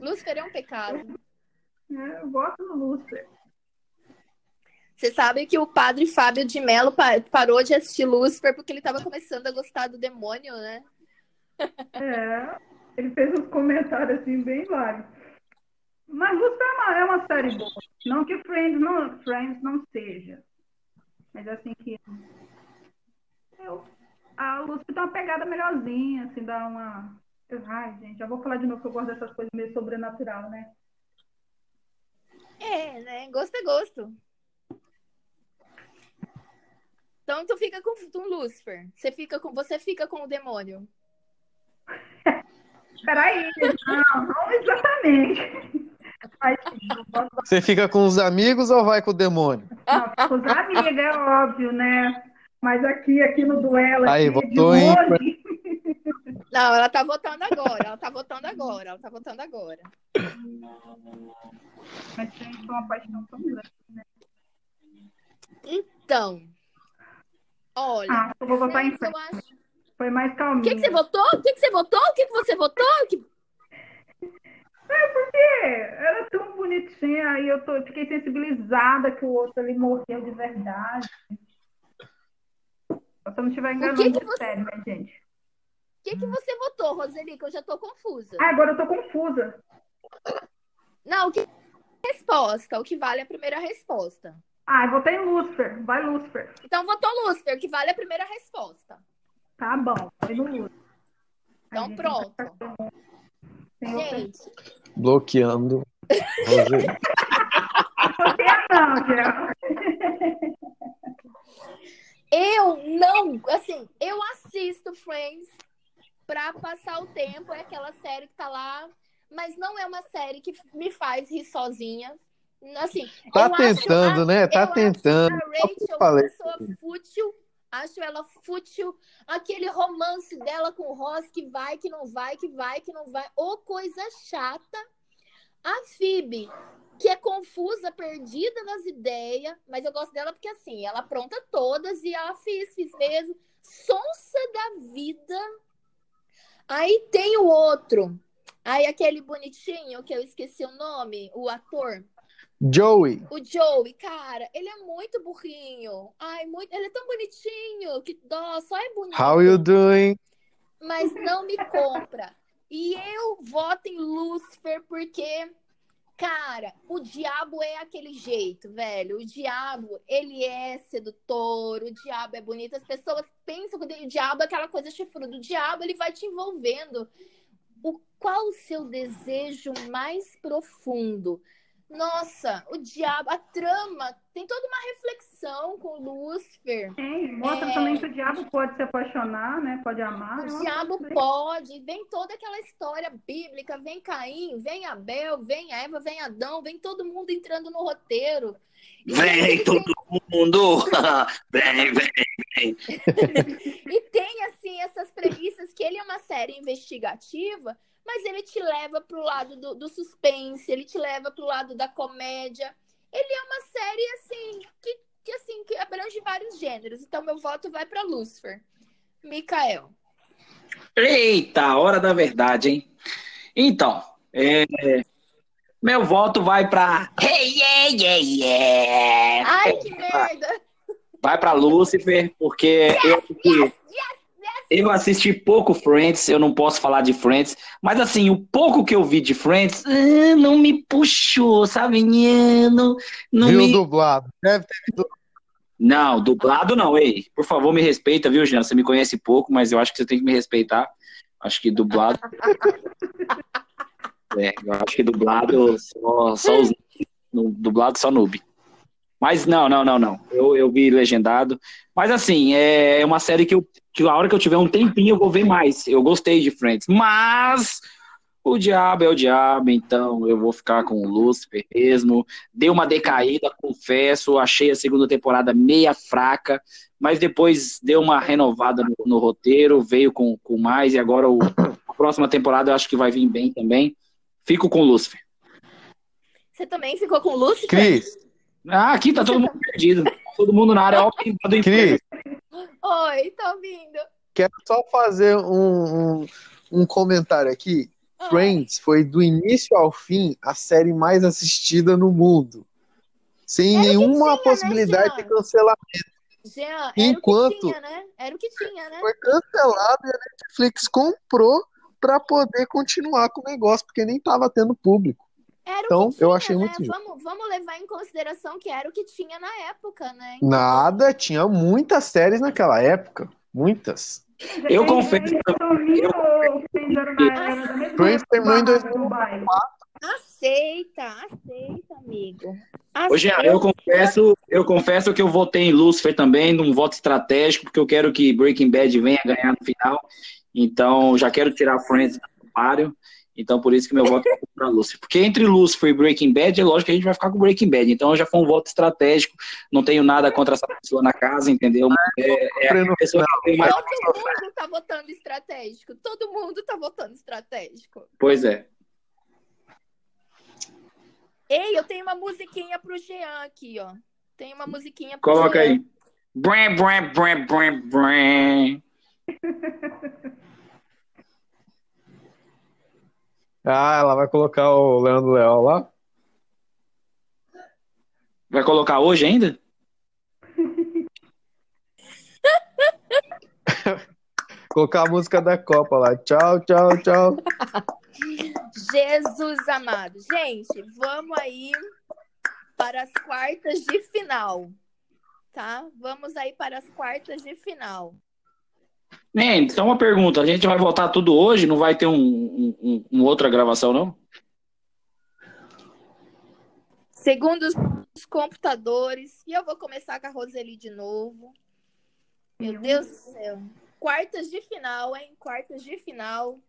Lucifer é um pecado. É, eu gosto do Lúcifer. Você sabe que o padre Fábio de Mello pa- parou de assistir Lucifer porque ele tava começando a gostar do demônio, né? É, ele fez uns comentários assim bem vários. Mas Lucifer é uma, é uma série boa. Não que Friends não, Friends não seja. Mas assim que. Eu, a Lucifer tem uma pegada melhorzinha, assim, dá uma. Ai, gente, já vou falar de novo que eu gosto dessas coisas meio sobrenatural, né? É, né? Gosto é gosto. Então tu fica com, com Lúcifer. Você fica com, você fica com o demônio. Peraí, não, não exatamente. Mas, Você fica com os amigos ou vai com o demônio? não, com os amigos, é óbvio, né? Mas aqui, aqui no duelo, Aí, aqui, de votou em- hoje, Não, ela tá votando agora. Ela tá votando agora. Ela tá votando agora. mas tem uma paixão tão grande. Então. Olha. Ah, eu vou votar em eu acho. Foi mais O calminho. que, que você votou? O que, que você votou? O que, que você votou? Que- É porque era tão bonitinha, aí eu tô, fiquei sensibilizada que o outro ali morreu de verdade. Eu não estiver enganando que que você- sério, né, gente? O que, que você votou, Roseli? Que eu já tô confusa. Ah, agora eu tô confusa. Não, o que resposta? O que vale é a primeira resposta. Ah, eu votei em Lucifer. Vai, Lucifer. Então votou Lúcifer, o que vale é a primeira resposta. Tá bom, foi no Lucifer. Então gente, pronto. Tem outra- Gente, Bloqueando. Eu não, assim, eu assisto Friends pra passar o tempo, é aquela série que tá lá, mas não é uma série que me faz rir sozinha. Assim, Tá eu acho tentando, a- né? Tá eu acho tentando. A Rachel é uma falei. pessoa fútil. Acho ela fútil. Aquele romance dela com o Ross que vai, que não vai, que vai, que não vai. Ô, coisa chata. A Phoebe, que é confusa, perdida nas ideias, mas eu gosto dela porque assim, ela apronta todas e ela fez, fiz mesmo. Sonsa da vida. Aí tem o outro. Aí aquele bonitinho que eu esqueci o nome, o ator. Joey. O Joey, cara, ele é muito burrinho. Ai, muito, ele é tão bonitinho, que dó, só é bonito. How you doing? Mas não me compra. E eu voto em Lucifer porque, cara, o diabo é aquele jeito, velho. O diabo, ele é sedutor, o diabo é bonito. As pessoas pensam que o diabo é aquela coisa chifruda. O diabo, ele vai te envolvendo. O qual o seu desejo mais profundo? Nossa, o diabo, a trama tem toda uma reflexão com o Lúcifer. Tem, mostra É. também que o diabo pode se apaixonar, né? Pode amar. É O uma diabo bem- pode, vem toda aquela história bíblica, vem Caim, vem Abel, vem Eva, vem Adão, vem todo mundo entrando no roteiro. E Vem todo tem- mundo! vem, vem! E tem, assim, essas premissas que ele é uma série investigativa, mas ele te leva pro lado do, do suspense, ele te leva pro lado da comédia. Ele é uma série, assim, que, que, assim, que abrange vários gêneros. Então, meu voto vai para Lucifer. Mikael. Eita, hora da verdade, hein? Então, é, meu voto vai pra. Hey, yeah, yeah, yeah. Ai, que merda! Vai pra Lucifer, porque eu, que- eu assisti pouco Friends, eu não posso falar de Friends, mas assim, o pouco que eu vi de Friends ah, não me puxou, sabe? Não, não Viu me. dublado. Deve ter Não, dublado não, ei. Por favor, me respeita, viu, Jean? Você me conhece pouco, mas eu acho que você tem que me respeitar. Acho que dublado. É, eu acho que dublado só, só os. no- dublado só noob. Mas não, não, não, não. Eu, eu vi legendado. Mas assim, é uma série que, eu, que a hora que eu tiver um tempinho eu vou ver mais. Eu gostei de Friends. Mas o diabo é o diabo, então eu vou ficar com o Lucifer mesmo. Deu uma decaída, confesso. Achei a segunda temporada meia fraca, mas depois deu uma renovada no, no roteiro, veio com, com mais, e agora o, a próxima temporada eu acho que vai vir bem também. Fico com o Lucifer. Você também ficou com Lucifer? Cris, Ah, aqui tá todo mundo perdido. Todo mundo na área ó, do. Cris, Oi, tô ouvindo. quero só fazer um, um, um comentário aqui. Ah, Friends foi do início ao fim a série mais assistida no mundo. Sem Era nenhuma tinha, né, possibilidade de Jean? cancelamento. Jean, era Enquanto- o que tinha, né? Era o que tinha, né? Foi cancelado e a Netflix comprou pra poder continuar com o negócio, porque nem tava tendo público. Era Então, tinha, eu achei né? muito. Vamos, vamos levar em consideração que era o que tinha na época, né? Nada, tinha muitas séries naquela época. Muitas. Eu confesso- mesma Friends terminou em época do baile? Aceita, aceita, amigo. Ô, Jean, eu confesso, eu confesso que eu votei em Lucifer também, num voto estratégico, porque eu quero que Breaking Bad venha ganhar no final. Então, já quero tirar Friends do páreo. Então, por isso que meu voto é para Lucifer. Porque entre Lucifer e Breaking Bad, é lógico que a gente vai ficar com Breaking Bad. Então, já foi um voto estratégico. Não tenho nada contra essa pessoa na casa, entendeu? É, é a pessoa que tem mais. Todo mundo tá votando estratégico. Todo mundo tá votando estratégico. Pois é. Ei, eu tenho uma musiquinha pro Jean aqui, ó. Tem uma musiquinha pro Coloca Jean. aí. Brem, brem, brem, brem, brem. Ah, ela vai colocar o Leandro Leal lá? Vai colocar hoje ainda? Colocar a música da Copa lá. Tchau, tchau, tchau. Jesus amado. Gente, vamos aí para as quartas de final. Tá? Vamos aí para as quartas de final. Nem, só uma pergunta. A gente vai voltar tudo hoje? Não vai ter um, um, um- uma outra gravação, não? Segundo os os computadores, e eu vou começar com a Roseli de novo. Meu Deus do céu. Quartas de final, hein? Quartas de final.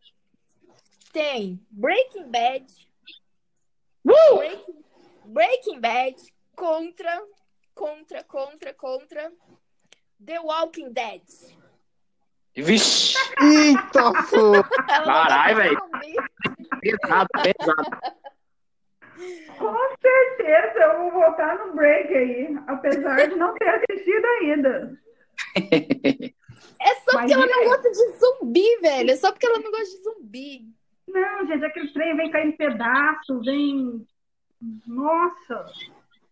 Tem Breaking Bad. Breaking, Breaking Bad contra, contra, contra, contra The Walking Dead. Vixe, Eita, pô! Caralho, vai velho. pesado, pesado. Com certeza eu vou votar no break aí, apesar de não ter assistido ainda. É só Mas porque ela não gosta de zumbi, velho. É só porque ela não gosta de zumbi. Não, gente, aquele trem vem cair em pedaços, vem. Nossa!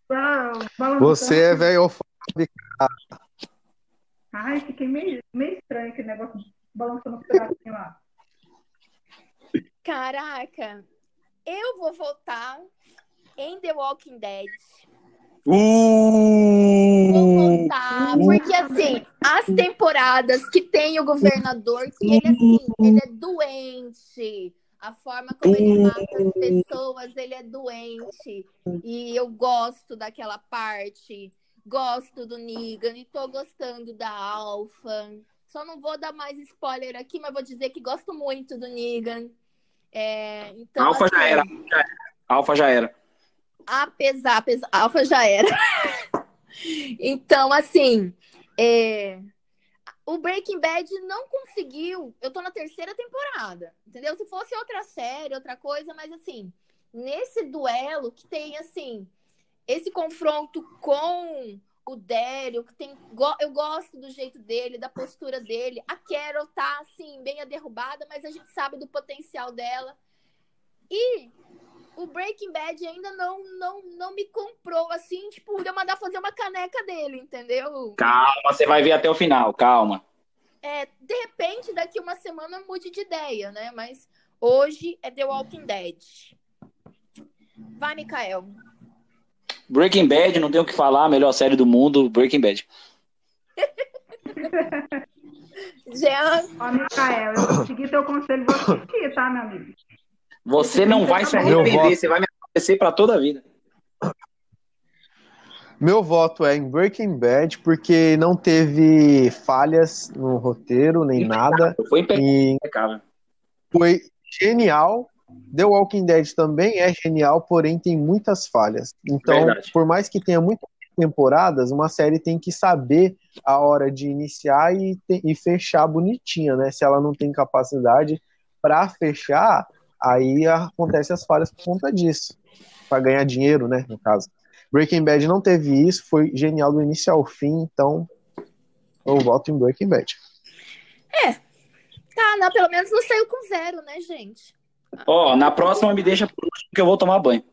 Balançando. Você é velho Ai, fiquei meio, meio estranho aquele negócio balançando os pedacinhos lá. Caraca, eu vou votar em The Walking Dead. Vou Uh! votar, porque assim, as temporadas que tem o governador, que ele assim, ele é doente. A forma como ele mata as pessoas, ele é doente. E eu gosto daquela parte. Gosto do Negan e tô gostando da Alpha. Só não vou dar mais spoiler aqui, mas vou dizer que gosto muito do Negan. É, então, já assim, era. Alfa já era. apesar, apesar Alfa já era. então, assim, é, o Breaking Bad não conseguiu. Eu tô na terceira temporada, entendeu? Se fosse outra série, outra coisa, mas assim, nesse duelo que tem assim, esse confronto com o Daryl, que tem. Eu gosto do jeito dele, da postura dele. A Carol tá, assim, bem a derrubada, mas a gente sabe do potencial dela. E o Breaking Bad ainda não, não, não me comprou, assim, tipo, de eu mandar fazer uma caneca dele, entendeu? Calma, você vai ver até o final, calma. É, de repente, daqui uma semana eu mude de ideia, né? Mas hoje é The Walking Dead. Vai, Mikael. Breaking Bad, não tenho o que falar, a melhor série do mundo, Breaking Bad. Jean, Ó, Micael, eu vou seguir teu conselho, vou assistir, tá, meu amigo? Você não vai se Meu arrepender, você vai me agradecer pra toda a vida. Meu voto é em Breaking Bad, porque não teve falhas no roteiro, nem nada. Foi impecável. E foi genial. The Walking Dead também é genial, porém tem muitas falhas. Então, Verdade. por mais que tenha muitas temporadas, uma série tem que saber a hora de iniciar e, te- e fechar bonitinha, né? Se ela não tem capacidade para fechar, aí acontece as falhas por conta disso, para ganhar dinheiro, né? No caso, Breaking Bad não teve isso, foi genial do início ao fim, então eu voto em Breaking Bad. tá, não, pelo menos não saiu com zero, né, gente? Ó, na próxima me deixa por último que eu vou tomar banho.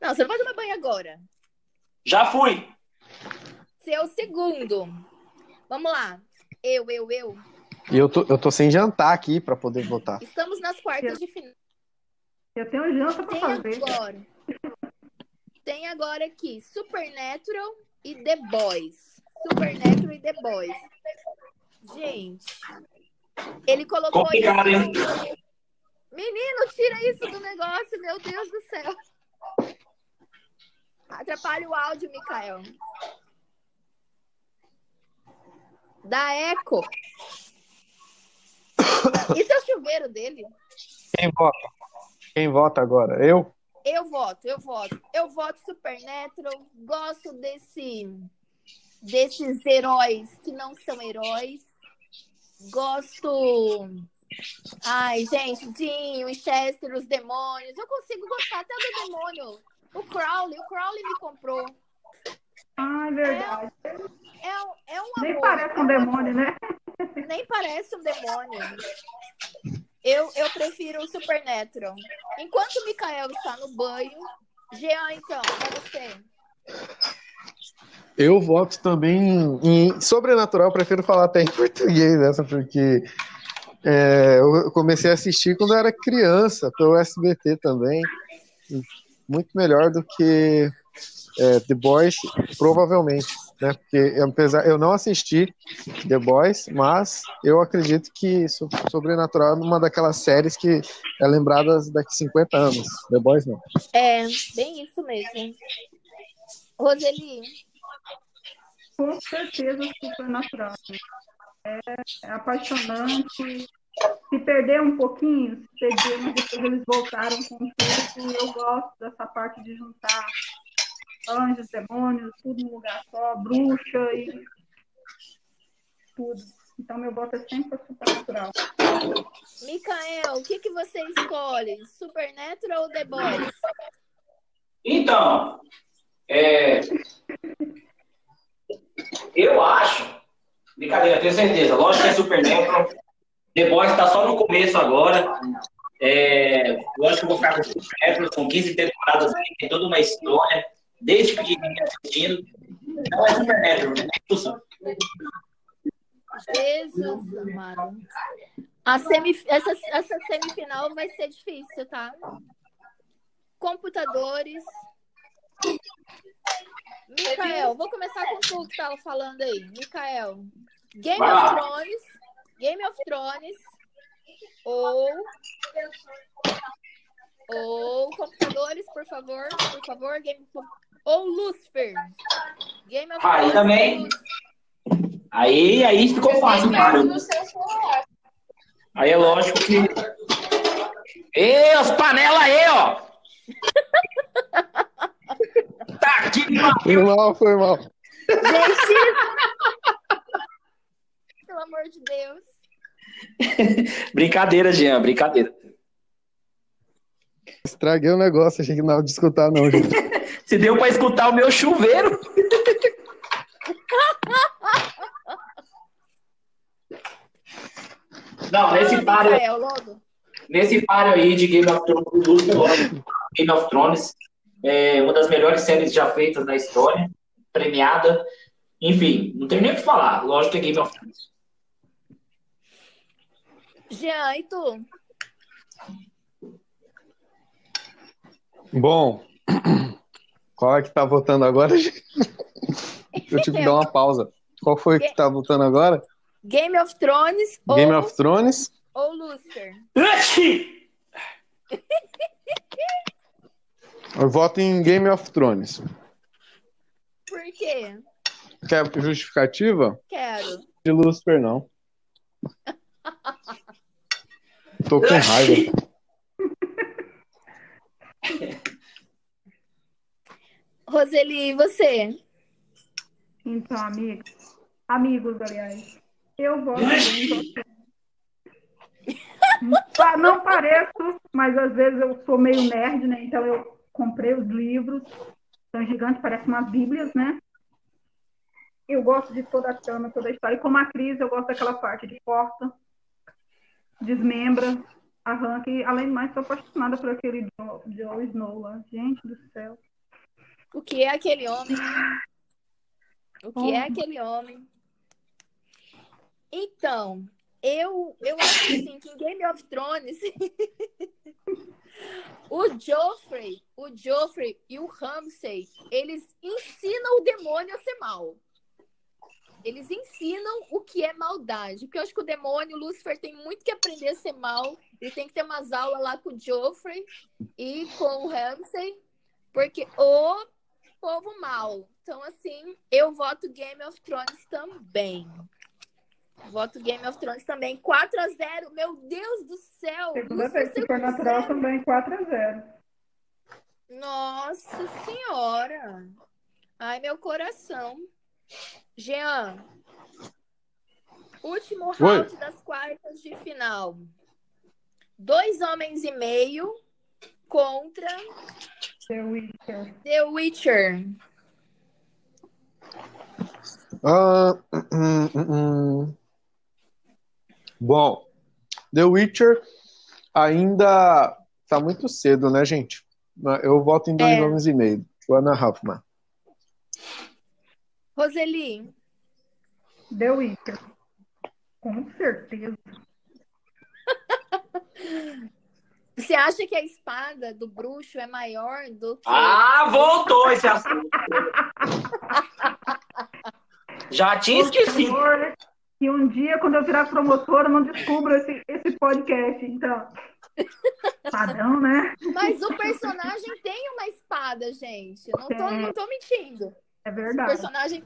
Não, você não vai tomar banho agora. Já fui. Seu segundo. Vamos lá. Eu, eu, eu. E eu tô, eu tô sem jantar aqui pra poder votar. Estamos nas quartas de final. Eu tenho janta pra Tem fazer. agora. Tem agora aqui Supernatural e The Boys. Supernatural e The Boys. Gente, ele colocou Complicado, isso. hein? Menino, tira isso do negócio, meu Deus do céu. Atrapalha o áudio, Mikael. Dá eco. Isso é o chuveiro dele? Quem vota? Quem vota agora? Eu? Eu voto, eu voto. Eu voto Supernatural. Gosto desse, desses heróis que não são heróis. Gosto. Ai, gente, Dinho, Chester, os demônios. Eu consigo gostar até do demônio. O Crowley, o Crowley me comprou. Ah, é verdade. É, um- é um Nem amor. parece um demônio, né? Nem parece um demônio. Eu, eu prefiro o Supernatural. Enquanto o Mikael está no banho, Jean, então, é você. Eu voto também em sobrenatural, eu prefiro falar até em português essa, porque é, eu comecei a assistir quando eu era criança, pelo SBT também. Muito melhor do que é, The Boys, provavelmente. Né? Porque apesar eu não assisti The Boys, mas eu acredito que so- Sobrenatural é uma daquelas séries que é lembrada daqui 50 anos. The Boys não. É, bem isso mesmo. Roseli, Com certeza supernatural. É, é apaixonante. Se perder um pouquinho, se perder, mas depois eles voltaram com tudo. Eu gosto dessa parte de juntar anjos, demônios, tudo num lugar só, bruxa e tudo. Então meu voto é sempre pra supernatural. Mikael, o que, que você escolhe? Supernatural ou The Boys? Então, é, eu acho, brincadeira, tenho certeza, lógico que é Supernatural, The Boys tá só no começo agora, é, lógico que eu vou ficar com Supernatural, são 15 temporadas, aí, tem toda uma história, desde pequenininho assistindo, não é Supernatural, não tem discussão. Jesus, amado. A semif- essa, essa semifinal vai ser difícil, tá? Computadores. Mikael, vou começar com tu que tava falando aí. Mikael, Game Vai of lá. Thrones, Game of Thrones ou ou computadores, por favor, por favor, Game ou Lucifer. Game of Aí Thrones também. Aí, aí ficou fácil, cara. Aí é lógico que. Ê, os panela aí, ó! aqui, Foi mal, foi mal. Gente, pelo amor de Deus. Brincadeira, Jean, brincadeira. Estraguei o negócio, achei que não dava de escutar, não, gente. Se deu pra escutar o meu chuveiro. Não, nesse Mikael, logo. nesse aí de Game of Thrones, Lúcio Game of Thrones é uma das melhores séries já feitas na história, premiada. Enfim, não tem nem o que falar. Lógico que é Game of Thrones. Jean, e tu? Bom, qual é que tá votando agora? gente? Eu tive que dar uma pausa. Qual foi que tá votando agora? Game of Thrones Game ou, of Thrones? ou Lucifer? Eu voto em Game of Thrones. Por quê? Quer justificativa? Quero. De Lucifer, não. Tô com raiva. Roseli, e você? Então, amigos, amigos, aliás, eu voto em. Pa- Não pareço, mas às vezes eu sou meio nerd, né? Então eu comprei os livros. São gigantes, parecem umas bíblias, né? Eu gosto de toda a trama, toda a história. E como a Cris, eu gosto daquela parte de corta, desmembra, arranca. E, além do mais, sou apaixonada por aquele Joe, Joe Snow lá. Gente do céu. O que é aquele homem? O que é aquele homem? Então, eu, eu acho assim, que em Game of Thrones o Joffrey, o Joffrey e o Ramsay, eles ensinam o demônio a ser mal. Eles ensinam o que é maldade. Porque eu acho que o demônio, o Lucifer, tem muito que aprender a ser mal. Ele tem que ter umas aulas lá com o Joffrey e com o Ramsay. Porque o povo mal. Então, assim, eu voto Game of Thrones também. Voto Game of Thrones também. 4 a 0 Meu Deus do céu. Segunda vez, Supernatural 0. também 4x0. Nossa senhora. Ai, meu coração. Jean. Último round das quartas de final. Dois homens e meio contra The Witcher. The Witcher. Hum, hum, hum. Bom, The Witcher ainda tá muito cedo, né, gente? Eu voto em dois É. nomes e meio. Joanna Hoffman. Roseli. The Witcher. Com certeza. Você acha que a espada do bruxo é maior do que. Ah, voltou esse assunto. Já tinha esquecido. E um dia, quando eu virar promotora, não descubro esse, esse podcast. Então, padrão, né? Mas o personagem tem uma espada, gente. Eu Não tô, não tô mentindo. É O verdade. personagem,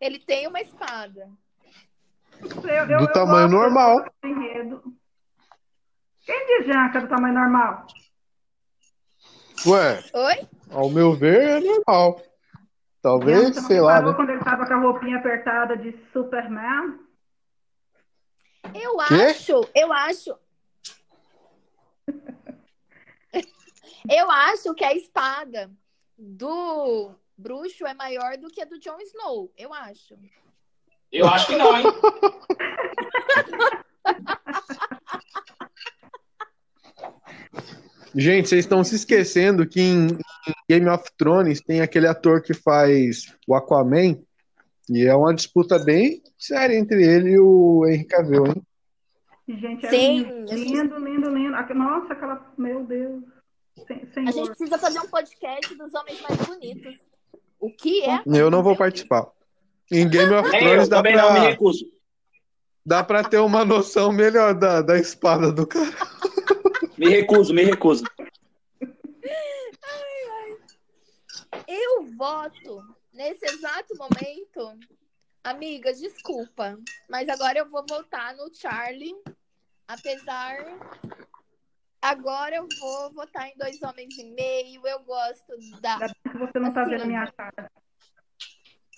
ele tem uma espada. Eu- eu- Do eu tamanho normal. enredo. Quem diz, Jean, que é do tamanho normal? Ué, Oi? ao meu ver, é normal. Talvez, sei lá, né? quando ele tava com a roupinha apertada de Superman? Eu Quê? acho, eu acho. Eu acho que a espada do bruxo é maior do que a do Jon Snow. Eu acho. Eu acho que não, hein? Gente, vocês estão se esquecendo que em, em Game of Thrones tem aquele ator que faz o Aquaman, e é uma disputa bem séria entre ele e o Henry Cavill, hein? Gente, é Sim, lindo, a gente- lindo, lindo, lindo. Nossa, aquela. Meu Deus. Sen- A gente precisa fazer um podcast dos homens mais bonitos. O que é? Eu não vou participar. Em Game of Thrones dá também não me pra, recuso. dá pra ter uma noção melhor da, da espada do cara. Me recuso, me recuso. Eu voto nesse exato momento. Amiga, desculpa, mas agora eu vou votar no Charlie. Apesar. Agora eu vou votar em dois homens e meio. Eu gosto da. Ainda bem que você não tá Assim. vendo a minha cara.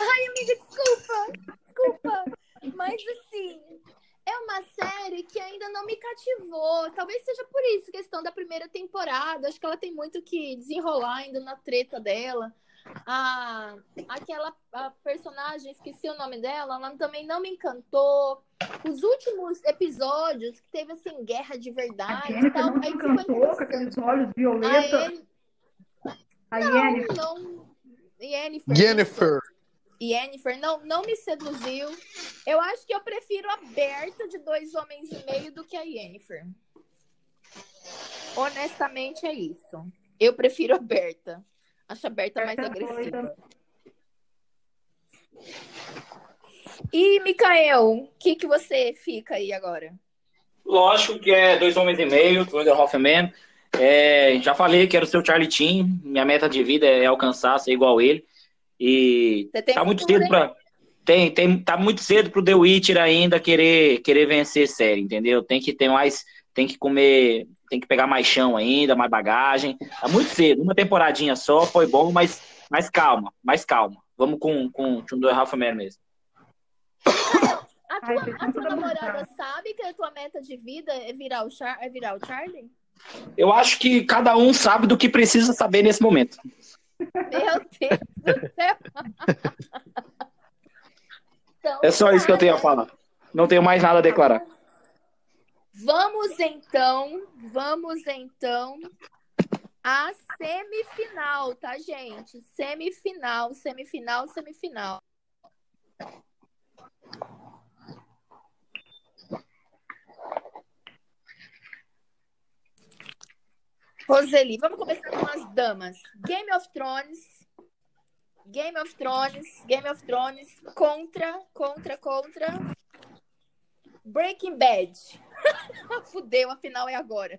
Ai, amiga, desculpa, desculpa. Mas assim, é uma série que ainda não me cativou. Talvez seja por isso, questão da primeira temporada. Acho que ela tem muito que desenrolar ainda na treta dela. A, aquela a personagem, esqueci o nome dela, ela também não me encantou. Os últimos episódios, que teve assim, guerra de A verdade e Jennifer tal, não ficou encantou com aqueles olhos A violetas. Yen- A não, Yennefer. não. Yennefer. Jennifer. Yennefer não, não me seduziu. Eu acho que eu prefiro a Berta de dois homens e meio do que a Yennefer. Honestamente é isso. Eu prefiro a Berta. Acho a Berta mais Berta é agressiva. E, Mikael, o que, que você fica aí agora? Lógico que é dois homens e meio, Thunder Hoffman. É, já falei que era o seu Charlie Team. Minha meta de vida é alcançar, ser igual ele. E tá muito cedo pra. Tem, tem, tá muito cedo pro The Witcher ainda querer, querer vencer série, entendeu? Tem que ter mais. Tem que comer. Tem que pegar mais chão ainda, mais bagagem. Tá muito cedo. Uma temporadinha só, foi bom, mas, mas calma, mais calma. Vamos com, com o Thunder Hoffman mesmo. A tua, a tua namorada sabe que a tua meta de vida é virar o, Char é virar o Charlie? Eu acho que cada um sabe do que precisa saber nesse momento. Meu Deus do céu! Então, É só isso que eu tenho a falar. Não tenho mais nada a declarar. Vamos então, vamos então à semifinal, tá, gente? Semifinal, semifinal, semifinal. Roseli, vamos começar com as damas. Game of Thrones. Game of Thrones, Game of Thrones contra, contra, contra Breaking Bad. Fudeu, afinal é agora.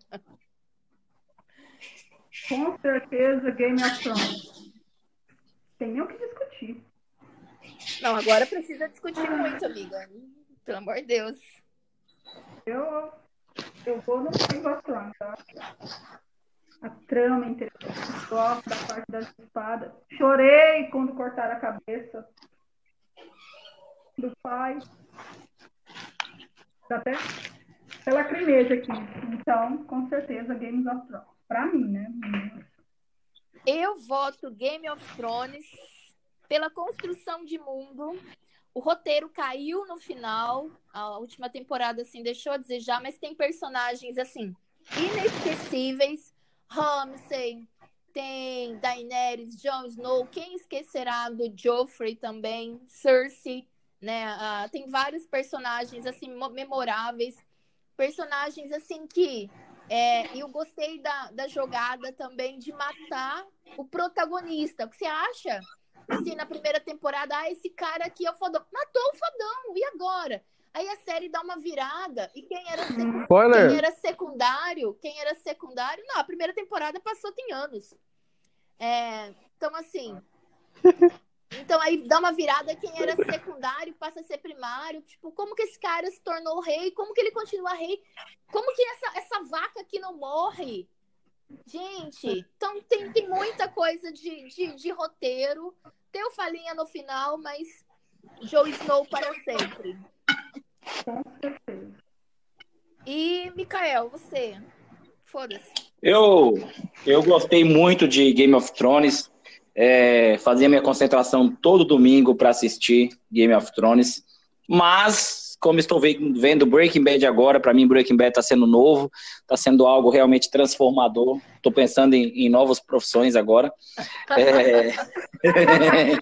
Com certeza, Game of Thrones. Tem nem o que discutir. Não, agora precisa discutir muito, amiga. Pelo amor de Deus. Eu, eu vou no Game of Thrones, tá? A trama é interessante. Gosto da parte das espadas. Chorei quando cortaram a cabeça do pai. Dá até até lacrimeja aqui. Então, com certeza, Game of Thrones. Pra mim, né? Eu voto Game of Thrones pela construção de mundo. O roteiro caiu no final. A última temporada, assim, deixou a desejar, mas tem personagens, assim, inesquecíveis. Ramsay, tem Daenerys, Jon Snow. Quem esquecerá do Joffrey também? Cersei, né? Ah, tem vários personagens, assim, memoráveis. Personagens, assim, que é, eu gostei da, da jogada também de matar o protagonista. O que você acha? Assim, na primeira temporada, ah, esse cara aqui é o fodão. Matou o fodão, e agora? Aí a série dá uma virada, e quem era. Spoiler. quem era secundário, quem era secundário, não, a primeira temporada passou tem anos. É, então, assim. Então aí dá uma virada, quem era secundário passa a ser primário. Tipo, como que esse cara se tornou rei? Como que ele continua rei? Como que essa, essa vaca aqui não morre? Gente, então tem, tem muita coisa de, de, de roteiro. Tem o Falinha no final, mas Joe Snow para sempre. E, Mikael, você? Foda-se. Eu, eu gostei muito de Game of Thrones. É, fazia minha concentração todo domingo para assistir Game of Thrones. Mas, como estou ve- vendo Breaking Bad agora, para mim Breaking Bad está sendo novo, está sendo algo realmente transformador. Estou pensando em, em novas profissões agora. É,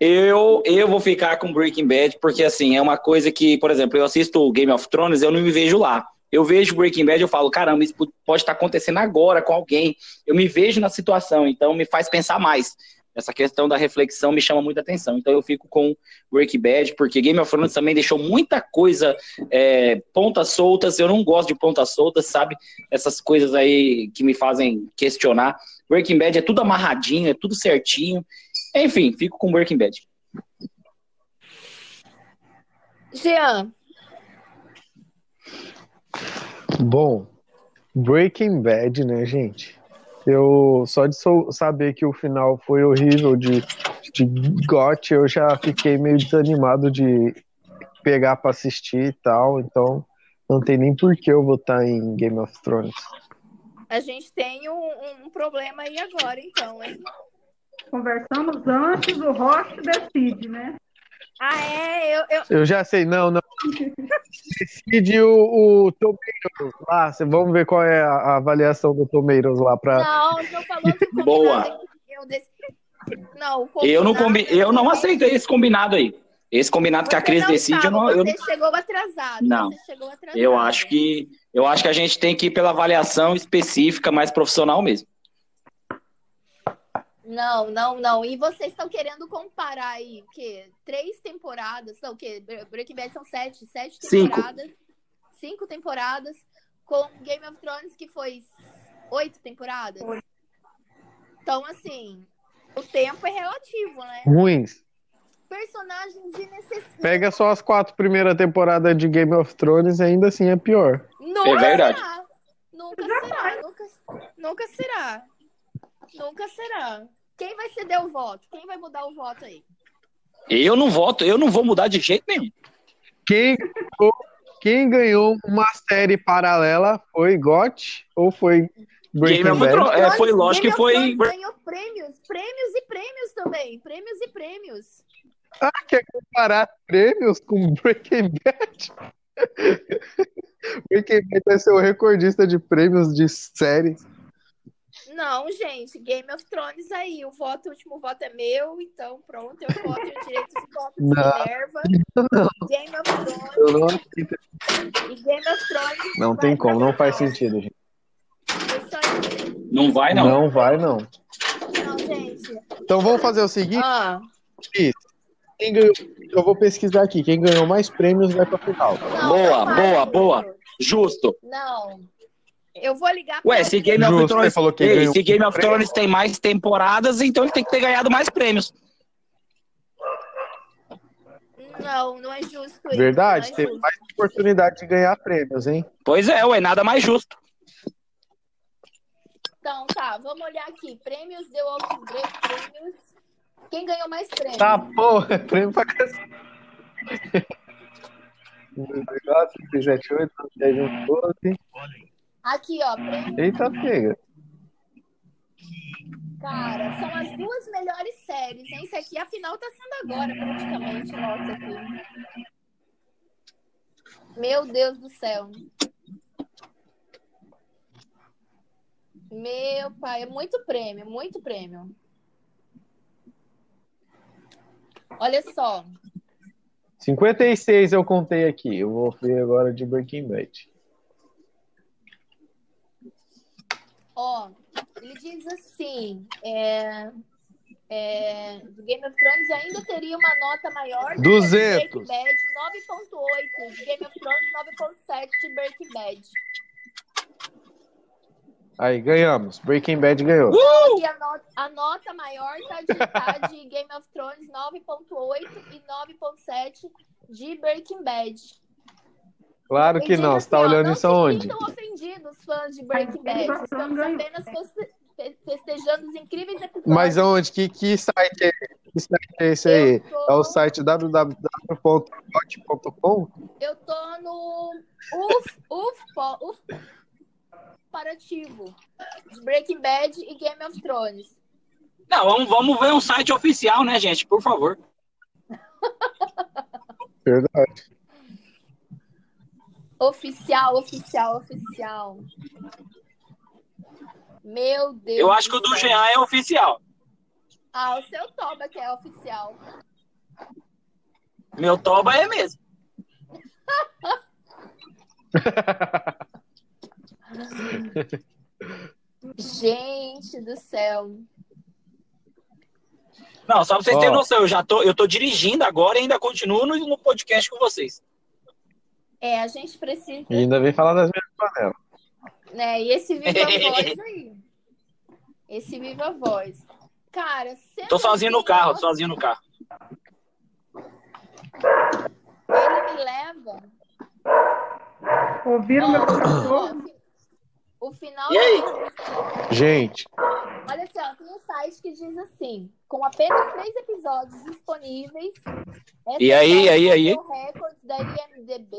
eu, eu vou ficar com Breaking Bad, porque assim, é uma coisa que, por exemplo, eu assisto Game of Thrones, eu não me vejo lá. Eu vejo Breaking Bad, eu falo, caramba, isso pode estar acontecendo agora com alguém. Eu me vejo na situação, então me faz pensar mais. Essa questão da reflexão me chama muita atenção. Então eu fico com Breaking Bad, porque Game of Thrones também deixou muita coisa, é, pontas soltas. Eu não gosto de pontas soltas, sabe? Essas coisas aí que me fazem questionar. Breaking Bad é tudo amarradinho, é tudo certinho. Enfim, fico com Breaking Bad. Jean, Bom, Breaking Bad, né, gente? Eu só de sou- saber que o final foi horrível de, de GOT, eu já fiquei meio desanimado de pegar pra assistir e tal, então não tem nem por que eu votar em Game of Thrones. a gente tem um, um problema aí agora, então, hein? Conversamos antes, o Roche decide, né? Ah, é? Eu, eu... Eu já sei, não, não. Decide o, o Tomatoes lá, vamos ver qual é a, a avaliação do Tomatoes lá pra. Não, não falou que o combinado Boa. que eu dec- Não, Eu não, combi... eu não aceito esse combinado aí. Esse combinado que a Você Cris não decide, eu sabe, não, eu, Você chegou atrasado. Não. Você chegou atrasado. eu acho que eu acho que a gente tem que ir pela avaliação específica, mais profissional mesmo. Não, não, não. E vocês estão querendo comparar aí o quê? Três temporadas? Não, o quê? Breaking Bad são sete, sete Cinco. temporadas. Cinco temporadas. Com Game of Thrones, que foi oito temporadas. Então, assim, o tempo é relativo, né? Ruins. Personagens inacessíveis. Pega só as quatro primeiras temporadas de Game of Thrones e ainda assim é pior. Nunca É verdade. será. Nunca será. Nunca, nunca será. Nunca será. Quem vai ceder o voto? Quem vai mudar o voto aí? Eu não voto, eu não vou mudar de jeito nenhum. Quem ganhou, quem ganhou uma série paralela foi GOT ou foi Breaking Game Bad? Thrones. É, foi Game lógico of que foi. Ganhou prêmios, prêmios e prêmios também. Prêmios e prêmios. Ah, quer comparar prêmios com Breaking Bad? Breaking Bad vai ser o recordista de prêmios de séries. Não, gente, Game of Thrones aí. O voto, o último voto é meu, então pronto, eu voto o direito de voto de Não. Minerva. Game of Thrones. Eu não. E Game of Thrones. Não tem como, não faz sentido, gente. Não vai, não. Não vai, não. Não, gente. Então vamos fazer o seguinte, Ah, quem ganhou, eu vou pesquisar aqui, quem ganhou mais prêmios vai pra final. não, Boa, boa, boa. Justo. Não. Eu vou ligar Ué, pra se. Game of Justo, Thrones, falou que Ei, se Game of. Thrones tem mais temporadas, então ele tem que ter ganhado mais prêmios. Não, não é justo isso. Verdade, é teve justo. mais oportunidade de ganhar prêmios, hein? Pois é, ué, nada mais justo. Então, tá, vamos olhar aqui. Prêmios The Walking Dead, prêmios. Quem ganhou mais prêmios? Tá, porra, prêmio pra cacete. 94, 378, 10, 12. Aqui, ó, prêmio. Eita, pega. Cara, são as duas melhores séries, hein? Isso aqui, afinal, tá sendo agora, praticamente, nossa, aqui. Meu Deus do céu. Meu pai, é muito prêmio, muito prêmio. Olha só, 56 eu contei aqui. Eu vou ver agora de Breaking Bad. Ó, ele diz assim, é, é, do Game of Thrones ainda teria uma nota maior do que a de 200. Breaking Bad, 9.8, de Game of Thrones 9.7 de Breaking Bad. Aí, ganhamos. Breaking Bad ganhou. Então, aqui a, nota, a nota maior tá de, tá de Game of Thrones 9.8 e 9.7 de Breaking Bad. Claro que não. Você tá assim, olhando não isso aonde? sintam ofendidos, fãs de Breaking Bad. Estamos apenas feste- fe- festejando os incríveis episódios. Mas aonde? Que, que site é que site é esse aí? Tô- É o site www.got.com? Eu tô no UF, UF, UF comparativo de Breaking Bad e Game of Thrones. Não, vamos, vamos ver um site oficial, né, gente? Por favor. Verdade. Oficial, oficial, oficial. Meu Deus. Eu acho que o do. Jean é oficial. Ah, o seu Toba que é oficial. Meu Toba é mesmo. Gente do céu. Não, só pra vocês terem Ó. noção, eu já tô, eu tô dirigindo agora e ainda continuo no, no podcast com vocês. É, a gente precisa, E ainda vem falar das minhas panelas. né? E esse Viva Voz aí. Esse Viva Voz. Cara, Tô sozinho no carro, sozinho no carro. Ele me leva. Ouviram meu cachorro? o final E aí? Gente, Olha só, tem um site que diz assim: com apenas três episódios disponíveis, E aí, aí, aí? bateu recordes da IMDB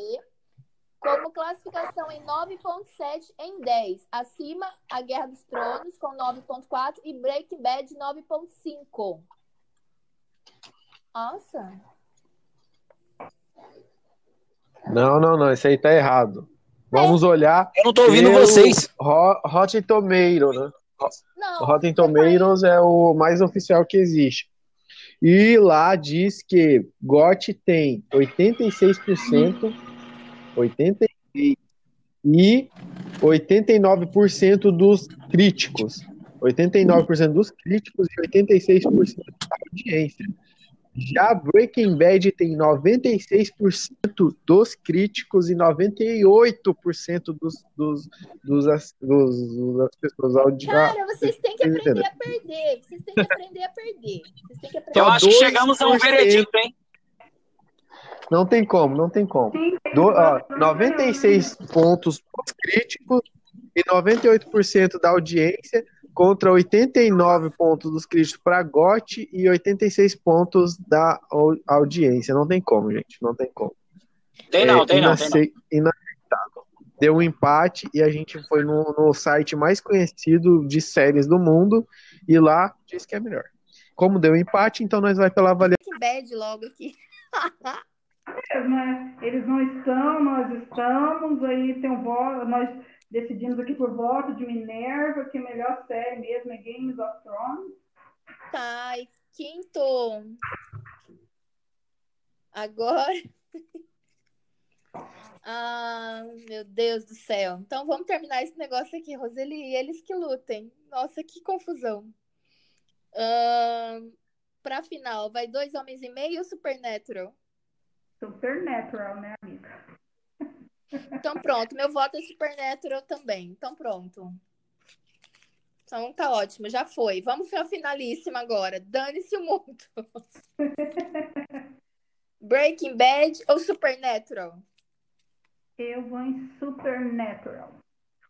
como classificação em 9.7 em 10, acima a Guerra dos Tronos com 9.4 e Breaking Bad 9.5. Nossa, não, não, não. Isso aí tá errado. Vamos olhar Eu não tô ouvindo pelo vocês. Ro- Rotten Tomatoes, né? não. O Rotten tá Tomatoes é o mais oficial que existe. E lá diz que GOT tem 86%, 86% e 89% dos críticos. 89% dos críticos e 86% da audiência. Já Breaking Bad tem 96% dos críticos e 98% dos, dos, dos, as- dos- das pessoas audi- Cara, vocês têm que aprender a perder. Vocês têm que aprender a perder. Vocês têm que aprender Eu acho que 2%. chegamos a um veredito, hein? Não tem como, não tem como. Do, ó, 96 pontos críticos e 98% da audiência contra 89 pontos dos críticos para GOT e 86 pontos da au- audiência. Não tem como, gente, não tem como. Tem não, É tem não, tem não. inace- Inaceitável. Deu um empate e a gente foi no, no site mais conhecido de séries do mundo e lá diz que é melhor. Como deu empate, então nós vai pela avaliação. Bad logo aqui. né? Eles não estão, nós estamos, aí tem um voto, nós decidimos aqui por voto de Minerva que a melhor série mesmo é Games of Thrones. Tá, e quinto. Agora. Ah, meu Deus do céu. Então vamos terminar esse negócio aqui, Roseli. Eles que lutem. Nossa, que confusão. Ah, pra final, vai dois homens e meio ou Supernatural? Supernatural, né, amiga? Então pronto, meu voto é Supernatural também. Então pronto. Então tá ótimo, já foi. Vamos pra finalíssima agora. Dane-se o mundo. Breaking Bad ou Supernatural? Eu vou em Supernatural.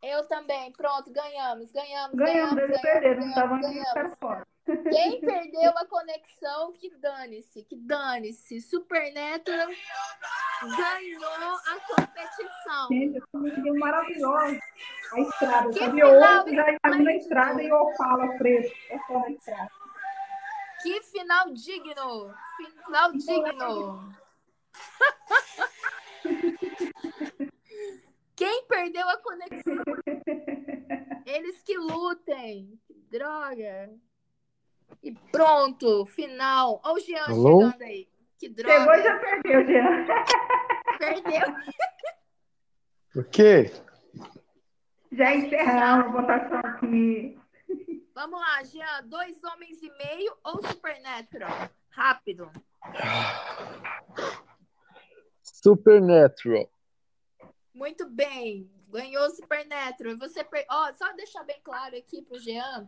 Eu também. Pronto, ganhamos, ganhamos, Ganhamos, ganhamos, eles perderam, não estavam aqui para fora. Quem perdeu a conexão, que dane-se, que dane-se. Supernatural ganhou a competição. Gente, essa música é maravilhosa. A estrada, Que sabe? final Eu ouço, já imagino a esplêndido. estrada e eu falo preto. É só na estrada. Que final digno! Final digno! Quem perdeu a conexão? Eles que lutem. Que droga. E pronto, final. Olha o Jean Alô? chegando aí. Que Pegou e droga. já perdeu, Jean. Perdeu. O quê? Já encerramos a votação aqui. Vamos lá, Jean. Dois homens e meio ou Supernatural? Rápido. Supernatural. Muito bem. Ganhou o Supernatural. Você per... Ó, só deixar bem claro aqui pro Jean.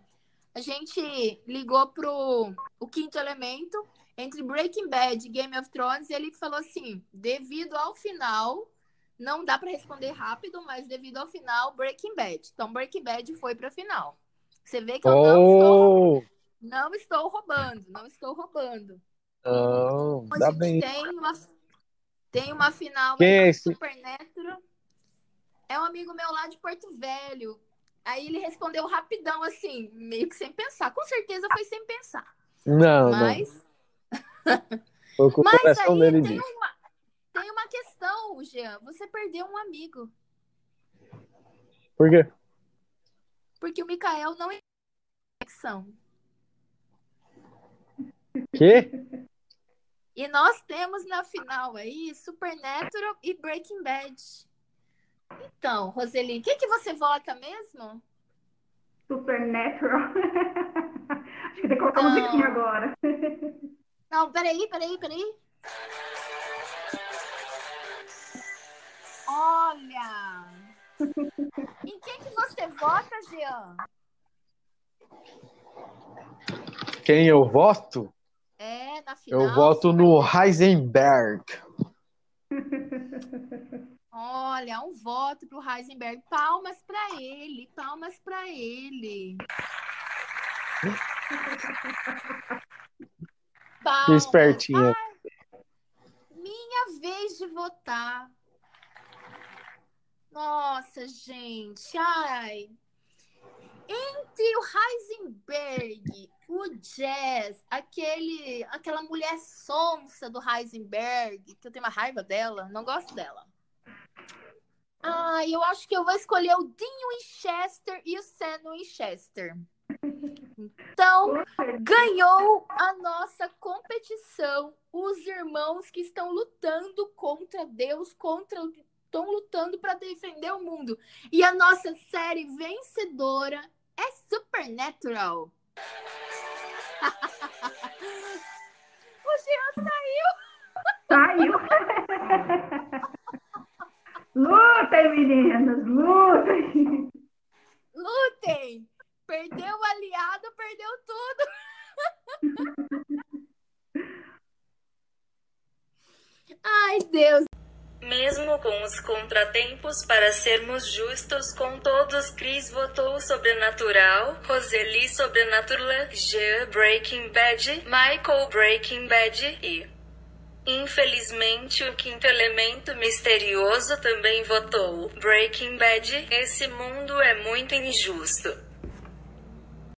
A gente ligou pro o quinto elemento entre Breaking Bad e Game of Thrones e ele falou assim: devido ao final, não dá para responder rápido, mas devido ao final, Breaking Bad. Então Breaking Bad foi pra final. Você vê que eu não estou, Oh, não estou roubando, não estou roubando. não, A dá gente bem. tem uma, tem uma final Quem é esse? Supernatural. É um amigo meu lá de Porto Velho. Aí ele respondeu rapidão, assim, meio que sem pensar. Com certeza foi sem pensar. Não, não. Mas, Foi o que o mas aí dele tem uma, tem uma questão, Jean. Você perdeu um amigo. Por quê? Porque o Mikael não é conexão. Quê? E nós temos na final aí Supernatural e Breaking Bad. Então, Roseli, o que, que você vota mesmo? Supernatural. Acho que tem que colocar Não. musiquinha agora. Não, peraí, peraí, peraí. Olha! Em quem que você vota, Jean? Quem eu voto? É, na final. Eu voto no Heisenberg. Olha, um voto pro Heisenberg. Palmas pra ele, palmas pra ele. Que espertinha. Minha vez de votar. Nossa, gente. Ai. Entre o Heisenberg, o Jazz, aquele, aquela mulher sonsa do Heisenberg, que eu tenho uma raiva dela, não gosto dela. Ai, eu acho que eu vou escolher o Dean Winchester e o Sam Winchester. Então, ganhou a nossa competição os irmãos que estão lutando contra Deus, contra estão lutando para defender o mundo. E a nossa série vencedora é Supernatural. o Jean Saiu. lutem, meninas, lutem. lutem! Perdeu o aliado, perdeu tudo. Ai, Deus. Mesmo com os contratempos, para sermos justos com todos, Chris votou Sobrenatural, Roseli Sobrenatural, Jean Breaking Bad, Michael Breaking Bad e. Infelizmente, o quinto elemento misterioso também votou Breaking Bad. Esse mundo é muito injusto.